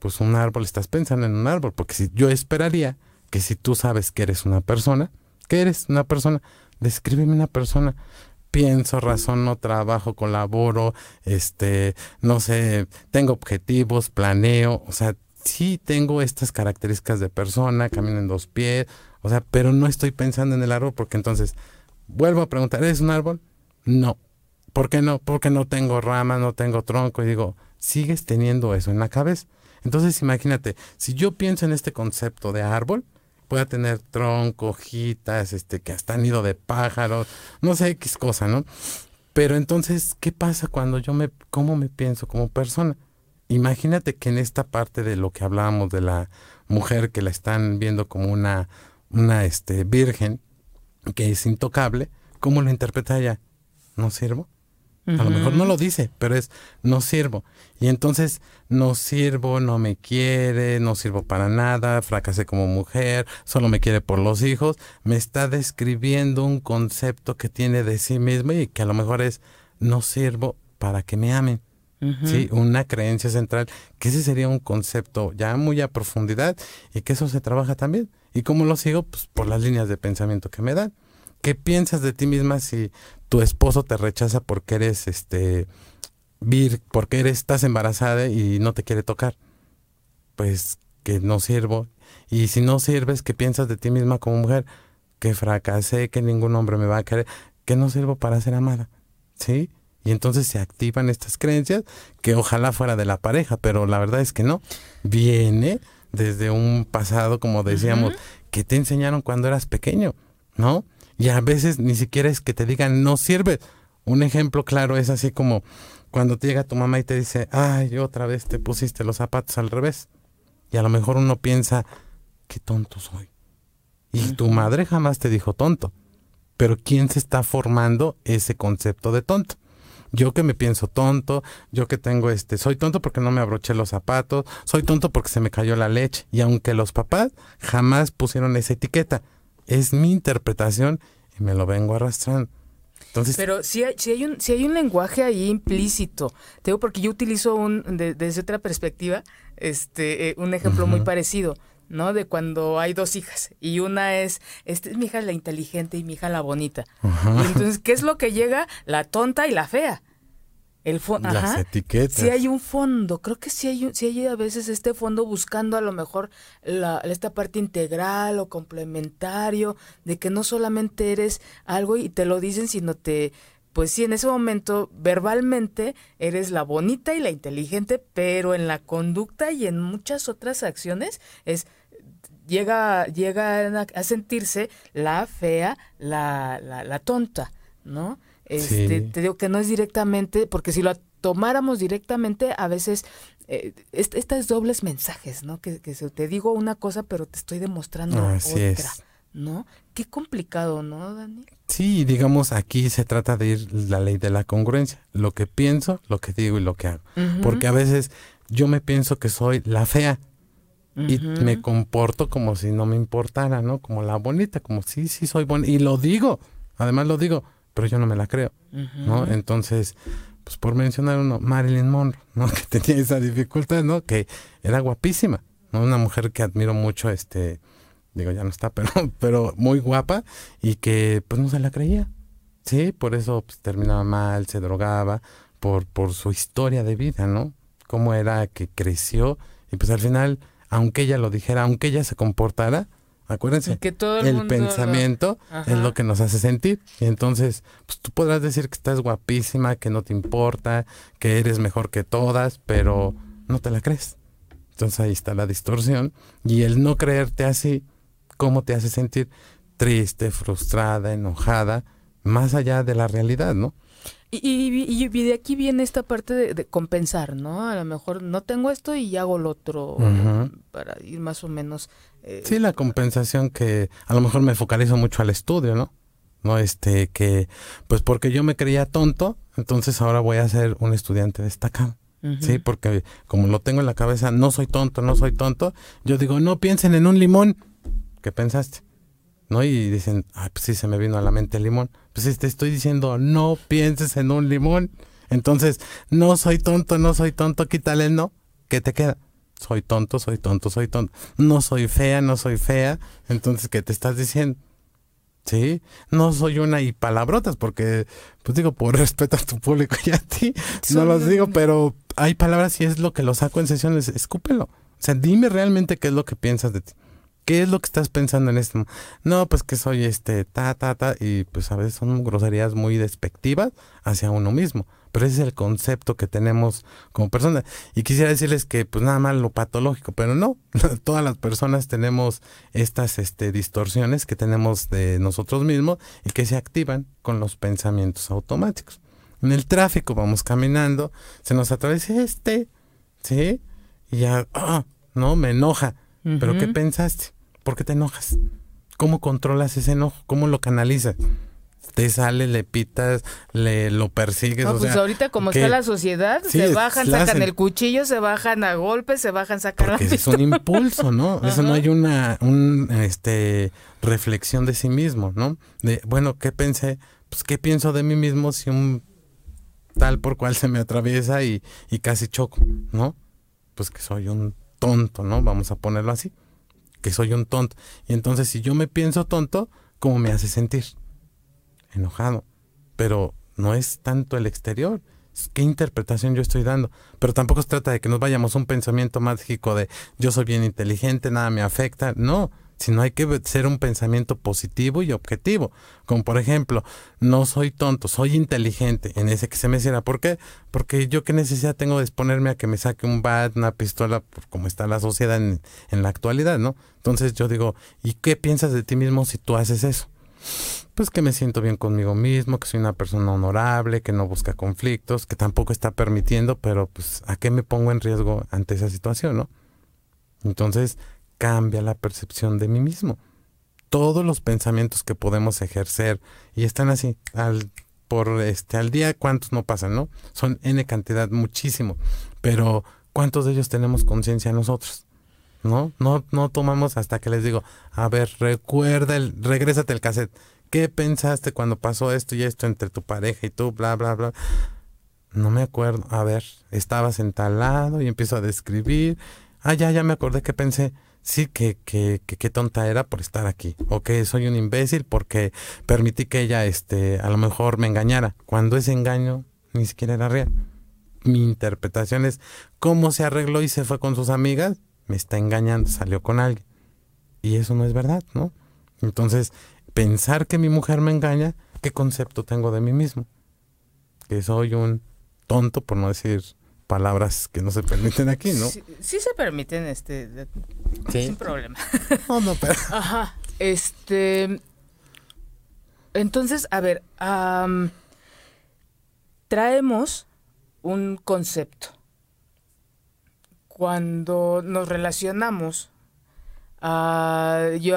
Pues un árbol, estás pensando en un árbol, porque si yo esperaría que si tú sabes que eres una persona, que eres una persona, descríbeme una persona pienso, razono, trabajo, colaboro, este, no sé, tengo objetivos, planeo, o sea, sí tengo estas características de persona, camino en dos pies, o sea, pero no estoy pensando en el árbol porque entonces vuelvo a preguntar, ¿es un árbol? No. ¿Por qué no? Porque no tengo ramas, no tengo tronco y digo, sigues teniendo eso en la cabeza. Entonces imagínate, si yo pienso en este concepto de árbol, pueda tener tronco, hojitas, este, que hasta nido de pájaros, no sé X cosa, ¿no? Pero entonces, ¿qué pasa cuando yo me, cómo me pienso como persona? Imagínate que en esta parte de lo que hablábamos de la mujer que la están viendo como una, una este, virgen, que es intocable, ¿cómo lo interpreta ella? ¿No sirvo? A lo mejor no lo dice, pero es no sirvo. Y entonces no sirvo, no me quiere, no sirvo para nada, fracasé como mujer, solo me quiere por los hijos. Me está describiendo un concepto que tiene de sí mismo y que a lo mejor es no sirvo para que me amen. Sí, una creencia central, que ese sería un concepto ya muy a profundidad y que eso se trabaja también. ¿Y cómo lo sigo? Pues por las líneas de pensamiento que me dan. ¿Qué piensas de ti misma si tu esposo te rechaza porque eres este vir, porque eres estás embarazada y no te quiere tocar? Pues que no sirvo. Y si no sirves, ¿qué piensas de ti misma como mujer? Que fracasé, que ningún hombre me va a querer, que no sirvo para ser amada. ¿Sí? Y entonces se activan estas creencias que ojalá fuera de la pareja, pero la verdad es que no. Viene desde un pasado, como decíamos, que te enseñaron cuando eras pequeño, ¿no? Y a veces ni siquiera es que te digan no sirve. Un ejemplo claro es así como cuando te llega tu mamá y te dice, ay, otra vez te pusiste los zapatos al revés. Y a lo mejor uno piensa, qué tonto soy. Y tu madre jamás te dijo tonto. Pero ¿quién se está formando ese concepto de tonto? Yo que me pienso tonto, yo que tengo este, soy tonto porque no me abroché los zapatos, soy tonto porque se me cayó la leche. Y aunque los papás jamás pusieron esa etiqueta, es mi interpretación y me lo vengo arrastrando. Entonces, Pero si hay, si hay un si hay un lenguaje ahí implícito. Te digo porque yo utilizo un de- desde otra perspectiva, este eh, un ejemplo muy parecido, ¿no? De cuando hay dos hijas y una es este es mi hija la inteligente y mi hija la bonita. Y entonces, ¿qué es lo que llega? La tonta y la fea. El fondo, Las etiquetas. Sí hay un fondo, creo que sí hay, un- sí hay a veces este fondo buscando a lo mejor la, esta parte integral o complementario, de que no solamente eres algo y te lo dicen, sino te, pues sí, en ese momento verbalmente eres la bonita y la inteligente, pero en la conducta y en muchas otras acciones es llega, llega a, a sentirse la fea, la, la, la tonta, ¿no? Este, Sí. Te digo que no es directamente, porque si lo tomáramos directamente, a veces eh, est- estas dobles mensajes, ¿no? Que, te digo una cosa, pero te estoy demostrando Así otra, es. ¿no? Qué complicado, ¿no, Dani? Sí, digamos, aquí se trata de ir la ley de la congruencia. Lo que pienso, lo que digo y lo que hago. Porque a veces yo me pienso que soy la fea y me comporto como si no me importara, ¿no? Como la bonita, como sí, sí soy bonita. Y lo digo, además lo digo, pero yo no me la creo, ¿no? Entonces, pues por mencionar uno, Marilyn Monroe, ¿no? Que tenía esa dificultad, ¿no? Que era guapísima, ¿no? Una mujer que admiro mucho, este, digo, ya no está, pero, pero muy guapa y que pues no se la creía. Sí, por eso pues, terminaba mal, se drogaba, por, por su historia de vida, ¿no? Cómo era que creció y pues al final, aunque ella lo dijera, aunque ella se comportara, acuérdense, Y que todo el el, mundo lo- pensamiento es lo que nos hace sentir. Y entonces, pues tú podrás decir que estás guapísima, que no te importa, que eres mejor que todas, pero no te la crees. Entonces ahí está la distorsión. Y el no creerte así, ¿cómo te hace sentir? Triste, frustrada, enojada, más allá de la realidad, ¿no? Y, y- de aquí viene esta parte de, de compensar, ¿no? A lo mejor no tengo esto y hago lo otro para ir más o menos. Eh, Sí, la compensación que a lo mejor me focalizo mucho al estudio, ¿no? No, este, que, pues porque yo me creía tonto, entonces ahora voy a ser un estudiante destacado. Sí, porque como lo tengo en la cabeza, no soy tonto, no soy tonto, yo digo, no piensen en un limón. ¿Qué pensaste? ¿No? Y dicen, ay, pues sí, se me vino a la mente el limón. Pues te estoy diciendo, no pienses en un limón. Entonces, no soy tonto, no soy tonto, quítale el no. ¿Qué te queda? Soy tonto, soy tonto, soy tonto. No soy fea, no soy fea. Entonces, ¿qué te estás diciendo? Sí, no soy una y palabrotas, porque, pues digo, por respeto a tu público y a ti, no los digo, pero hay palabras y es lo que lo saco en sesiones, escúpelo. O sea, dime realmente qué es lo que piensas de ti. ¿Qué es lo que estás pensando en este momento? No, pues que soy este, ta, ta, ta, y pues a veces son groserías muy despectivas hacia uno mismo. Pero ese es el concepto que tenemos como personas. Y quisiera decirles que pues nada más lo patológico, pero no, todas las personas tenemos estas este, distorsiones que tenemos de nosotros mismos y que se activan con los pensamientos automáticos. En el tráfico vamos caminando, se nos atraviesa este, ¿sí? Y ya, ah, no, me enoja. ¿Pero qué pensaste? ¿Por qué te enojas? ¿Cómo controlas ese enojo? ¿Cómo lo canalizas? Te sale, le pitas, le lo persigues, No, o pues sea, ahorita como está la sociedad, Sí, se bajan, la sacan hacen. el cuchillo, se bajan a golpes, se bajan, sacan la porque ese es un impulso, ¿no? Eso no hay una un, este reflexión de sí mismo, ¿no? De, bueno, ¿qué pensé? Pues, ¿qué pienso de mí mismo si un tal por cual se me atraviesa y, y casi choco, ¿no? Pues que soy un tonto, ¿no? Vamos a ponerlo así. Que soy un tonto. Y entonces, si yo me pienso tonto, ¿cómo me hace sentir? Enojado. Pero no es tanto el exterior. Qué interpretación yo estoy dando. Pero tampoco se trata de que nos vayamos a un pensamiento mágico de yo soy bien inteligente, nada me afecta. No, sino hay que ser un pensamiento positivo y objetivo. Como por ejemplo, no soy tonto, soy inteligente, en ese que se me cierra. ¿Por qué? Porque yo qué necesidad tengo de exponerme a que me saque un bat, una pistola, cómo está la sociedad en, en la actualidad, ¿no? Entonces yo digo, ¿y qué piensas de ti mismo si tú haces eso? Pues que me siento bien conmigo mismo, que soy una persona honorable, que no busca conflictos, que tampoco está permitiendo, pero pues ¿a qué me pongo en riesgo ante esa situación, no? Entonces, cambia la percepción de mí mismo. Todos los pensamientos que podemos ejercer y están así al por este al día cuántos no pasan, ¿no? Son n cantidad muchísimo, pero ¿cuántos de ellos tenemos conciencia nosotros? ¿No? No no tomamos hasta que les digo, a ver, recuerda el regrésate el cassette. ¿Qué pensaste cuando pasó esto y esto entre tu pareja y tú, bla bla bla? No me acuerdo. A ver, estabas entalado y empiezo a describir. Ah, ya, ya me acordé que pensé sí, que, que, que, qué tonta era por estar aquí, o que soy un imbécil porque permití que ella, este, a lo mejor me engañara, cuando ese engaño ni siquiera era real. Mi interpretación es cómo se arregló y se fue con sus amigas, me está engañando, salió con alguien. Y eso no es verdad, ¿no? Entonces, pensar que mi mujer me engaña, ¿qué concepto tengo de mí mismo? Que soy un tonto, por no decir palabras que no se permiten aquí, ¿no? Sí, se permiten, este, sin problema. No, no, pero... Ajá, este... Entonces, a ver, traemos un concepto. Cuando nos relacionamos yo,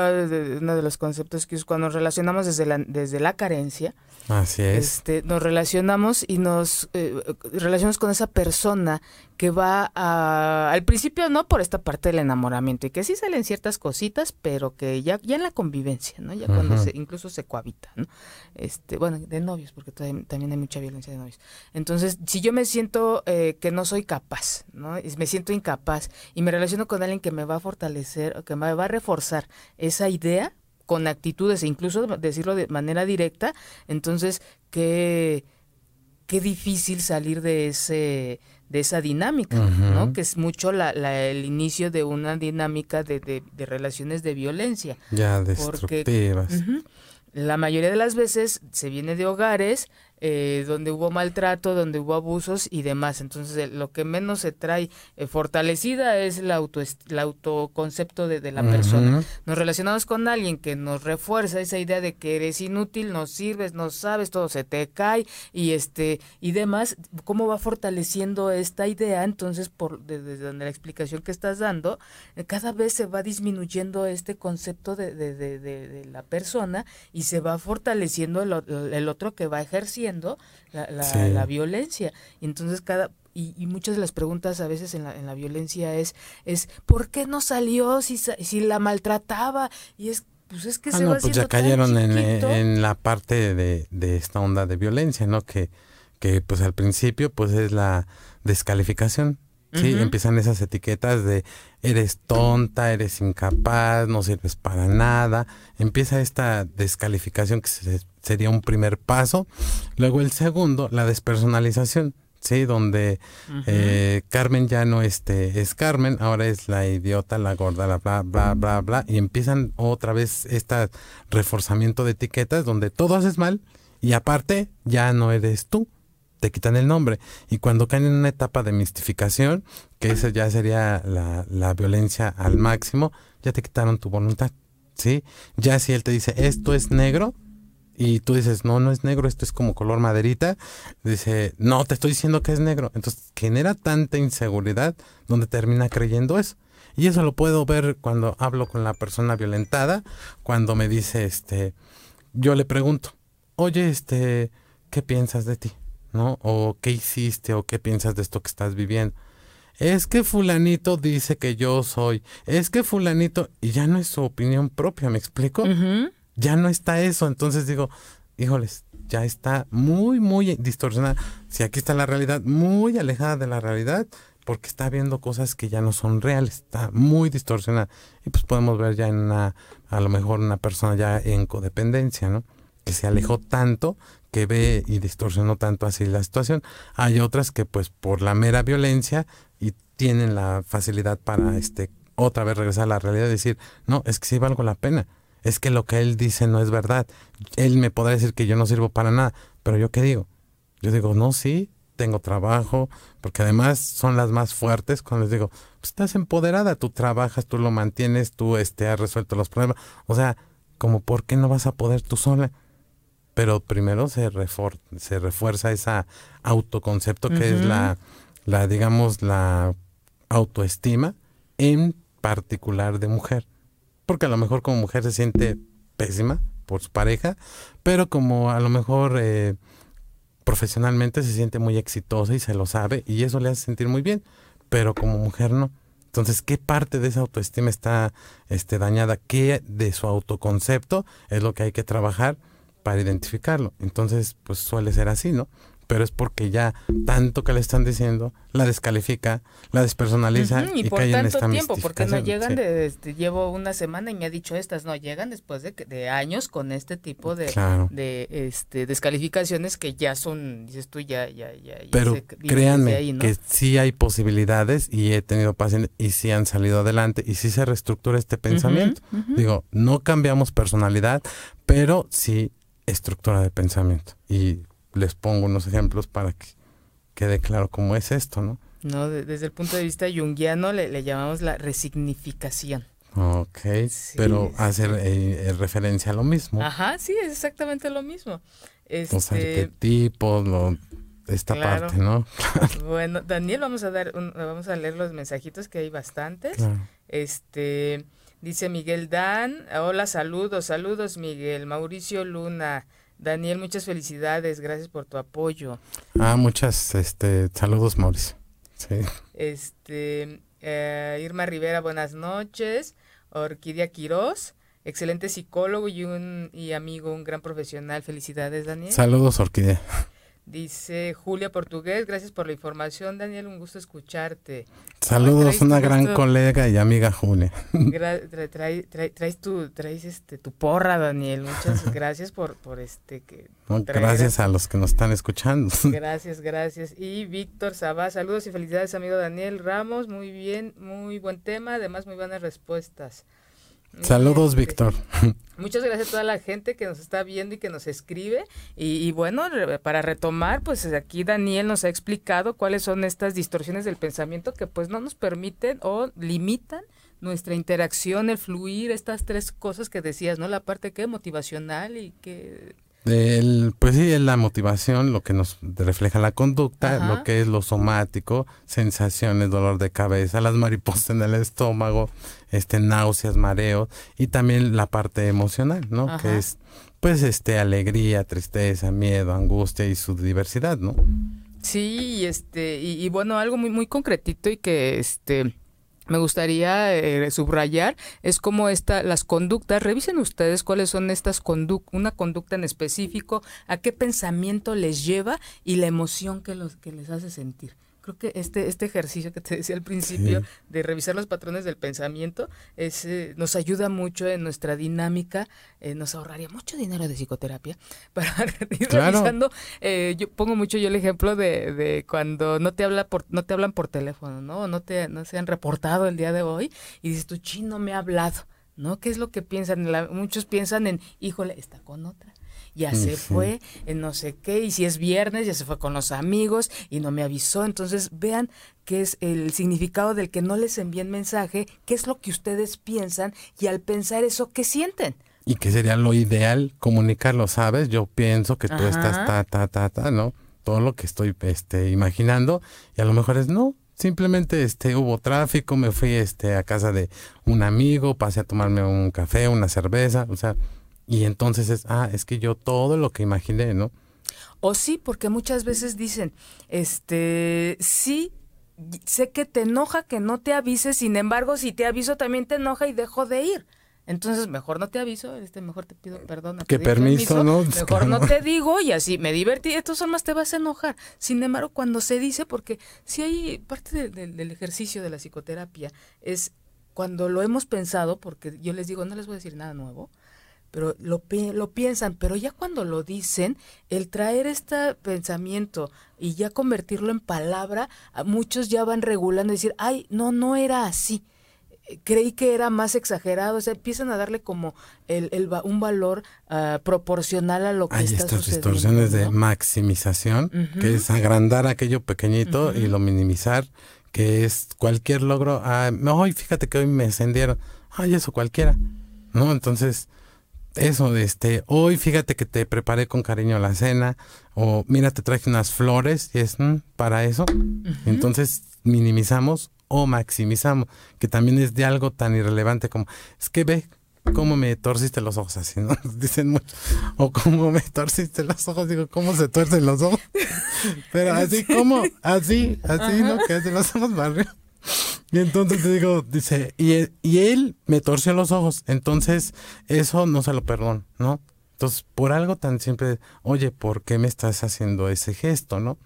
uno de los conceptos que es cuando nos relacionamos desde la, desde la carencia, Así es. Este, nos relacionamos y nos eh, relacionamos con esa persona que va a, al principio no por esta parte del enamoramiento y que sí salen ciertas cositas, pero que ya, ya en la convivencia, ¿no? Ya cuando se, incluso se cohabita, ¿no? Este, bueno, de novios, porque también hay mucha violencia de novios. Entonces, si yo me siento eh, que no soy capaz, ¿no? Me siento incapaz y me relaciono con alguien que me va a fortalecer, que me va a reforzar esa idea, con actitudes e incluso decirlo de manera directa, entonces qué, qué difícil salir de ese de esa dinámica, ¿no? Que es mucho la, el inicio de una dinámica de, de, relaciones de violencia. Ya, destructivas. la mayoría de las veces se viene de hogares eh, donde hubo maltrato, donde hubo abusos y demás. Entonces, lo que menos se trae eh, fortalecida es el, auto, el autoconcepto de, de la persona. Nos relacionamos con alguien que nos refuerza esa idea de que eres inútil, no sirves, no sabes, todo se te cae y este y demás. ¿Cómo va fortaleciendo esta idea? Entonces, por desde donde la explicación que estás dando, eh, cada vez se va disminuyendo este concepto de, de, de la persona y se va fortaleciendo el, el otro que va ejerciendo la, la, violencia. Y entonces cada, y, muchas de las preguntas a veces en la, en la violencia es, es ¿por qué no salió si, si la maltrataba? Y es pues es que ah, se no, va pues ya cayeron en, en, la parte de, de, esta onda de violencia, ¿no? Que, que pues al principio pues es la descalificación Sí, empiezan esas etiquetas de eres tonta, eres incapaz, no sirves para nada. Empieza esta descalificación que sería un primer paso. Luego el segundo, la despersonalización, sí, donde eh, Carmen ya no este, es Carmen, ahora es la idiota, la gorda, la bla, bla, bla, bla. Y empiezan otra vez este reforzamiento de etiquetas donde todo haces mal y aparte ya no eres tú te quitan el nombre. Y cuando caen en una etapa de mistificación, que esa ya sería la, la violencia al máximo, ya te quitaron tu voluntad. ¿Sí? Ya si él te dice, esto es negro, y tú dices, no, no es negro, esto es como color maderita, dice, no, te estoy diciendo que es negro. Entonces genera tanta inseguridad donde termina creyendo eso. Y eso lo puedo ver cuando hablo con la persona violentada, cuando me dice, este, yo le pregunto, oye, este, ¿qué piensas de ti? ¿No? O qué hiciste o qué piensas de esto que estás viviendo. Es que fulanito dice que yo soy. Es que fulanito... Y ya no es su opinión propia, ¿me explico? Ya no está eso. Entonces digo, híjoles, ya está muy, muy distorsionada. Si aquí está la realidad, muy alejada de la realidad, porque está viendo cosas que ya no son reales. Está muy distorsionada. Y pues podemos ver ya en una, a lo mejor una persona ya en codependencia, ¿no? Que se alejó tanto que ve y distorsionó tanto así la situación. Hay otras que pues por la mera violencia y tienen la facilidad para este otra vez regresar a la realidad y decir, no, es que sí valgo la pena. Es que lo que él dice no es verdad. Él me podrá decir que yo no sirvo para nada, pero yo qué digo? Yo digo, no, sí, tengo trabajo, porque además son las más fuertes cuando les digo, pues estás empoderada, tú trabajas, tú lo mantienes, tú este, has resuelto los problemas. O sea, como, ¿por qué no vas a poder tú sola? Pero primero se, se refuerza esa autoconcepto que es la, la, digamos, la autoestima en particular de mujer. Porque a lo mejor como mujer se siente pésima por su pareja, pero como a lo mejor eh, profesionalmente se siente muy exitosa y se lo sabe y eso le hace sentir muy bien, pero como mujer no. Entonces, ¿qué parte de esa autoestima está este, dañada? ¿Qué de su autoconcepto es lo que hay que trabajar para identificarlo? Entonces, pues suele ser así, ¿no? pero es porque ya tanto que le están diciendo la descalifica, la despersonaliza y, por tanto tiempo, porque no llegan de, este, llevo una semana y me ha dicho estas, no llegan después de, de años con este tipo de, de este, descalificaciones que ya son, dices tú, ya, ya, ya. pero créanme que sí hay posibilidades y he tenido pacientes y sí han salido adelante y sí se reestructura este pensamiento. Digo, no cambiamos personalidad, pero sí estructura de pensamiento y les pongo unos ejemplos para que quede claro cómo es esto, ¿no? No, desde el punto de vista junguiano le, llamamos la resignificación. Ok, pero hacer eh, referencia a lo mismo. Ajá, sí, es exactamente lo mismo. Este... Los arquetipos, lo, esta parte, ¿no? bueno, Daniel, vamos a dar, vamos a leer los mensajitos que hay bastantes. Este, dice Miguel Dan, hola, saludos, saludos Miguel, Mauricio Luna, Daniel, muchas felicidades, gracias por tu apoyo. Ah, muchas, este, saludos, Mauricio. Sí. Este, eh, Irma Rivera, buenas noches. Orquídea Quiroz, excelente psicólogo y un y amigo, un gran profesional. Felicidades, Daniel. Saludos, Orquídea. Dice Julia Portugués, gracias por la información, Daniel, un gusto escucharte. Saludos, una gran colega y amiga Julia. traes tu, traes este, tu porra, Daniel, muchas gracias por, por este que... gracias a los que nos están escuchando. Gracias, gracias. Y Víctor Sabá, saludos y felicidades, amigo Daniel Ramos, muy bien, muy buen tema, además muy buenas respuestas. Saludos, Víctor. Muchas gracias a toda la gente que nos está viendo y que nos escribe. Y, bueno, para retomar, pues aquí Daniel nos ha explicado cuáles son estas distorsiones del pensamiento que pues no nos permiten o limitan nuestra interacción, el fluir, estas tres cosas que decías, ¿no? La parte que motivacional y que el, pues sí, es la motivación, lo que nos refleja la conducta, lo que es lo somático, sensaciones, dolor de cabeza, las mariposas en el estómago, este náuseas, mareos y también la parte emocional, ¿no? Que es pues este alegría, tristeza, miedo, angustia y su diversidad, ¿no? Sí, este y, y bueno, algo muy muy concretito y que este me gustaría eh, subrayar es como esta, las conductas, revisen ustedes cuáles son estas conductas, una conducta en específico, a qué pensamiento les lleva y la emoción que, los, que les hace sentir creo que este, este ejercicio que te decía al principio de revisar los patrones del pensamiento es, eh, nos ayuda mucho en nuestra dinámica, eh, nos ahorraría mucho dinero de psicoterapia para ir revisando. Eh, yo pongo mucho yo el ejemplo de, de, cuando no te habla por, no te hablan por teléfono, ¿no? No te, no se han reportado el día de hoy y dices, tu chino me ha hablado. ¿No? ¿Qué es lo que piensan? muchos piensan en, híjole, está con otra ya se fue, en no sé qué, y si es viernes, ya se fue con los amigos y no me avisó. Entonces, vean qué es el significado del que no les envíen mensaje, qué es lo que ustedes piensan y al pensar eso, ¿qué sienten? Y que sería lo ideal comunicarlo, ¿sabes? Yo pienso que tú estás ta, ta, ta, ta, ¿no? Todo lo que estoy este, imaginando y a lo mejor es no, simplemente este hubo tráfico, me fui este a casa de un amigo, pasé a tomarme un café, una cerveza, o sea, y entonces es, ah, es que yo todo lo que imaginé, ¿no? O sí, porque muchas veces dicen, este, sí, sé que te enoja que no te avises, sin embargo, si te aviso también te enoja y dejo de ir. Entonces, mejor no te aviso, este, mejor te pido perdón. Que permiso, ¿no? Mejor no te digo y así me divertí. Esto son más te vas a enojar. Sin embargo, cuando se dice, porque si hay parte del ejercicio de la psicoterapia, es cuando lo hemos pensado, porque yo les digo, no les voy a decir nada nuevo, pero lo, lo piensan, pero ya cuando lo dicen, el traer este pensamiento y ya convertirlo en palabra, muchos ya van regulando y decir, ay, no, no era así. creí que era más exagerado, o sea, empiezan a darle como el, el un valor uh, proporcional a lo que Hay está estas sucediendo, distorsiones ¿no? de maximización, que es agrandar aquello pequeñito y lo minimizar, que es cualquier logro. Ah, hoy fíjate que hoy me encendieron. Ay, eso cualquiera. ¿No? Entonces, eso, este, hoy fíjate que te preparé con cariño la cena, o mira, te traje unas flores, y es "Mm, para eso. Entonces, minimizamos o maximizamos, que también es de algo tan irrelevante como, es que ve cómo me torciste los ojos así, ¿no? Dicen mucho, o cómo me torciste los ojos, digo, ¿cómo se tuercen los ojos? Pero así como, así, así, ¿no? Que hace los ojos arriba. Y entonces te digo, dice, y él, me torció los ojos, entonces eso no se lo perdono, ¿no? Entonces, por algo tan simple, oye, ¿por qué me estás haciendo ese gesto, no?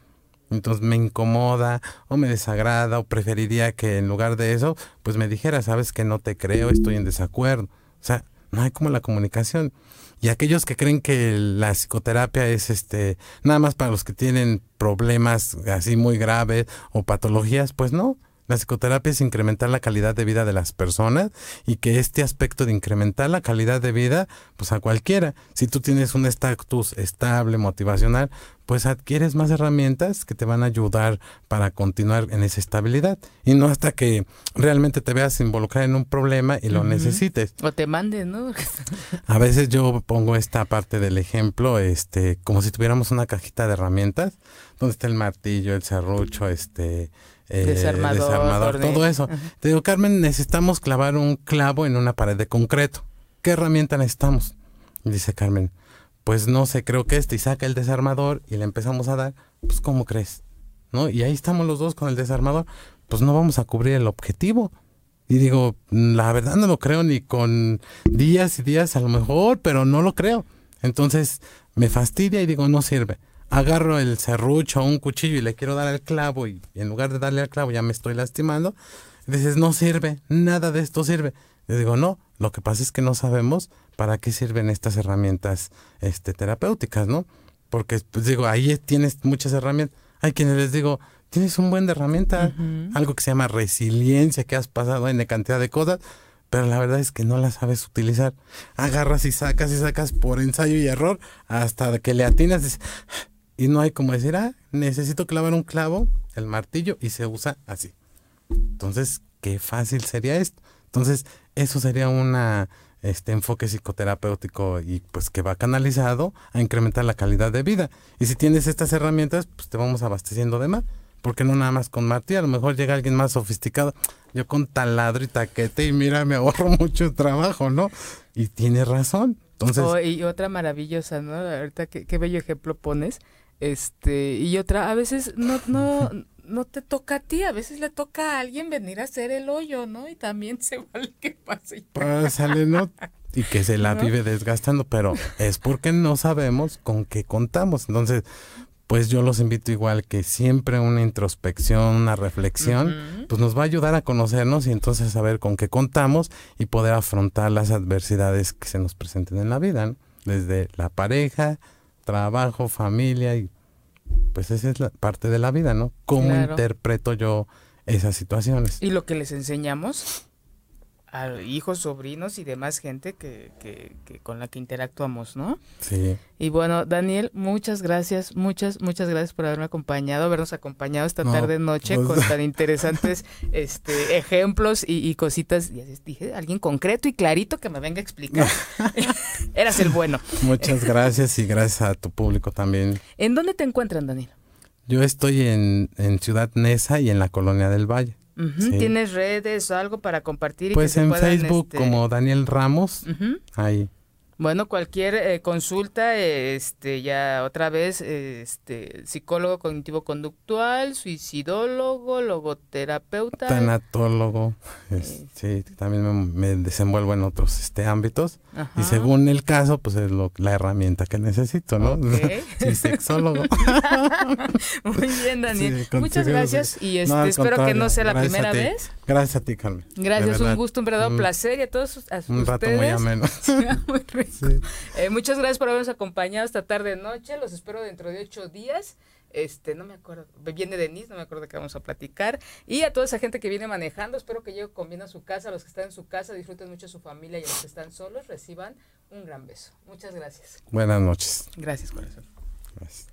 Entonces me incomoda o me desagrada o preferiría que en lugar de eso, pues me dijera, sabes que no te creo, estoy en desacuerdo. O sea, no hay como la comunicación. Y aquellos que creen que la psicoterapia es este nada más para los que tienen problemas así muy graves o patologías, pues no. La psicoterapia es incrementar la calidad de vida de las personas y que este aspecto de incrementar la calidad de vida, pues a cualquiera. Si tú tienes un estatus estable, motivacional, pues adquieres más herramientas que te van a ayudar para continuar en esa estabilidad. Y no hasta que realmente te veas involucrar en un problema y lo necesites. O te manden, ¿no? A veces yo pongo esta parte del ejemplo, este, como si tuviéramos una cajita de herramientas, donde está el martillo, el serrucho, este, eh, Desarmador, todo eso. Ajá. Te digo, Carmen, necesitamos clavar un clavo en una pared de concreto. ¿Qué herramienta necesitamos? Dice Carmen, pues no sé, creo que este, y saca el desarmador y le empezamos a dar, pues ¿cómo crees? ¿No? Y ahí estamos los dos con el desarmador, pues no vamos a cubrir el objetivo. Y digo, la verdad no lo creo ni con días y días a lo mejor, pero no lo creo. Entonces me fastidia y digo, no sirve. Agarro el serrucho o un cuchillo y le quiero dar al clavo y, y en lugar de darle al clavo ya me estoy lastimando. Y dices, no sirve, nada de esto sirve. Le digo, no, lo que pasa es que no sabemos para qué sirven estas herramientas este, terapéuticas, ¿no? Porque, pues digo, ahí tienes muchas herramientas. Hay quienes les digo, tienes un buen de herramienta, algo que se llama resiliencia, que has pasado en cantidad de cosas, pero la verdad es que no la sabes utilizar. Agarras y sacas y sacas por ensayo y error hasta que le atinas dices, y no hay como decir, ah, necesito clavar un clavo, el martillo y se usa así. Entonces, qué fácil sería esto. Entonces, eso sería una este enfoque psicoterapéutico y pues que va canalizado a incrementar la calidad de vida. Y si tienes estas herramientas, pues te vamos abasteciendo de más. Porque no nada más con martillo, a lo mejor llega alguien más sofisticado. Yo con taladro y taquete y mira, me ahorro mucho trabajo, ¿no? Y tiene razón. Entonces, Oh, y otra maravillosa, ¿no? Ahorita qué, qué bello ejemplo pones. Este, y otra, a veces no, no, no te toca a ti, a veces le toca a alguien venir a hacer el hoyo, ¿no? Y también se vale que pase. y Pásale, ¿no? Y que se la ¿No? vive desgastando, pero es porque no sabemos con qué contamos. Entonces, pues yo los invito igual que siempre una introspección, una reflexión, pues nos va a ayudar a conocernos y entonces a saber con qué contamos y poder afrontar las adversidades que se nos presenten en la vida, ¿no? Desde la pareja, trabajo, familia y pues esa es la parte de la vida, ¿no? ¿Cómo Claro. interpreto yo esas situaciones? Y lo que les enseñamos a hijos, sobrinos y demás gente que, que, que con la que interactuamos, ¿no? Sí. Y bueno, Daniel, muchas gracias, muchas, muchas gracias por haberme acompañado, habernos acompañado esta No, tarde noche pues- con tan interesantes este ejemplos y, y cositas. Y así dije, alguien concreto y clarito que me venga a explicar. Eras el bueno. Muchas gracias y gracias a tu público también. ¿En dónde te encuentran, Daniel? Yo estoy en, en Ciudad Neza y en la Colonia del Valle. Ujú, Sí. ¿Tienes redes o algo para compartir? Y Pues que se en puedan, Facebook este, como Daniel Ramos, ahí. Bueno, cualquier eh, consulta, eh, este, ya otra vez, eh, este, psicólogo cognitivo-conductual, suicidólogo, logoterapeuta. Tanatólogo, es- Sí. también me, me desenvuelvo en otros este ámbitos. Ajá. Y según el caso, pues es lo, la herramienta que necesito, ¿no? Ok. sí, sexólogo. Muy bien, Daniel. Sí, Muchas gracias y este, No, espero que no sea la primera vez. Gracias a ti, Carmen. Gracias, un gusto, un verdadero Un- placer y a todos a Un rato ustedes. muy ameno. Sí. Eh, muchas gracias por habernos acompañado esta tarde noche. Los espero dentro de ocho días Este, no me acuerdo, viene Denise, no me acuerdo de qué vamos a platicar. Y a toda esa gente que viene manejando, espero que llegue con bien a su casa, los que están en su casa, disfruten mucho a su familia y a los que están solos, reciban un gran beso. Muchas gracias. Buenas noches. Gracias, corazón. Gracias.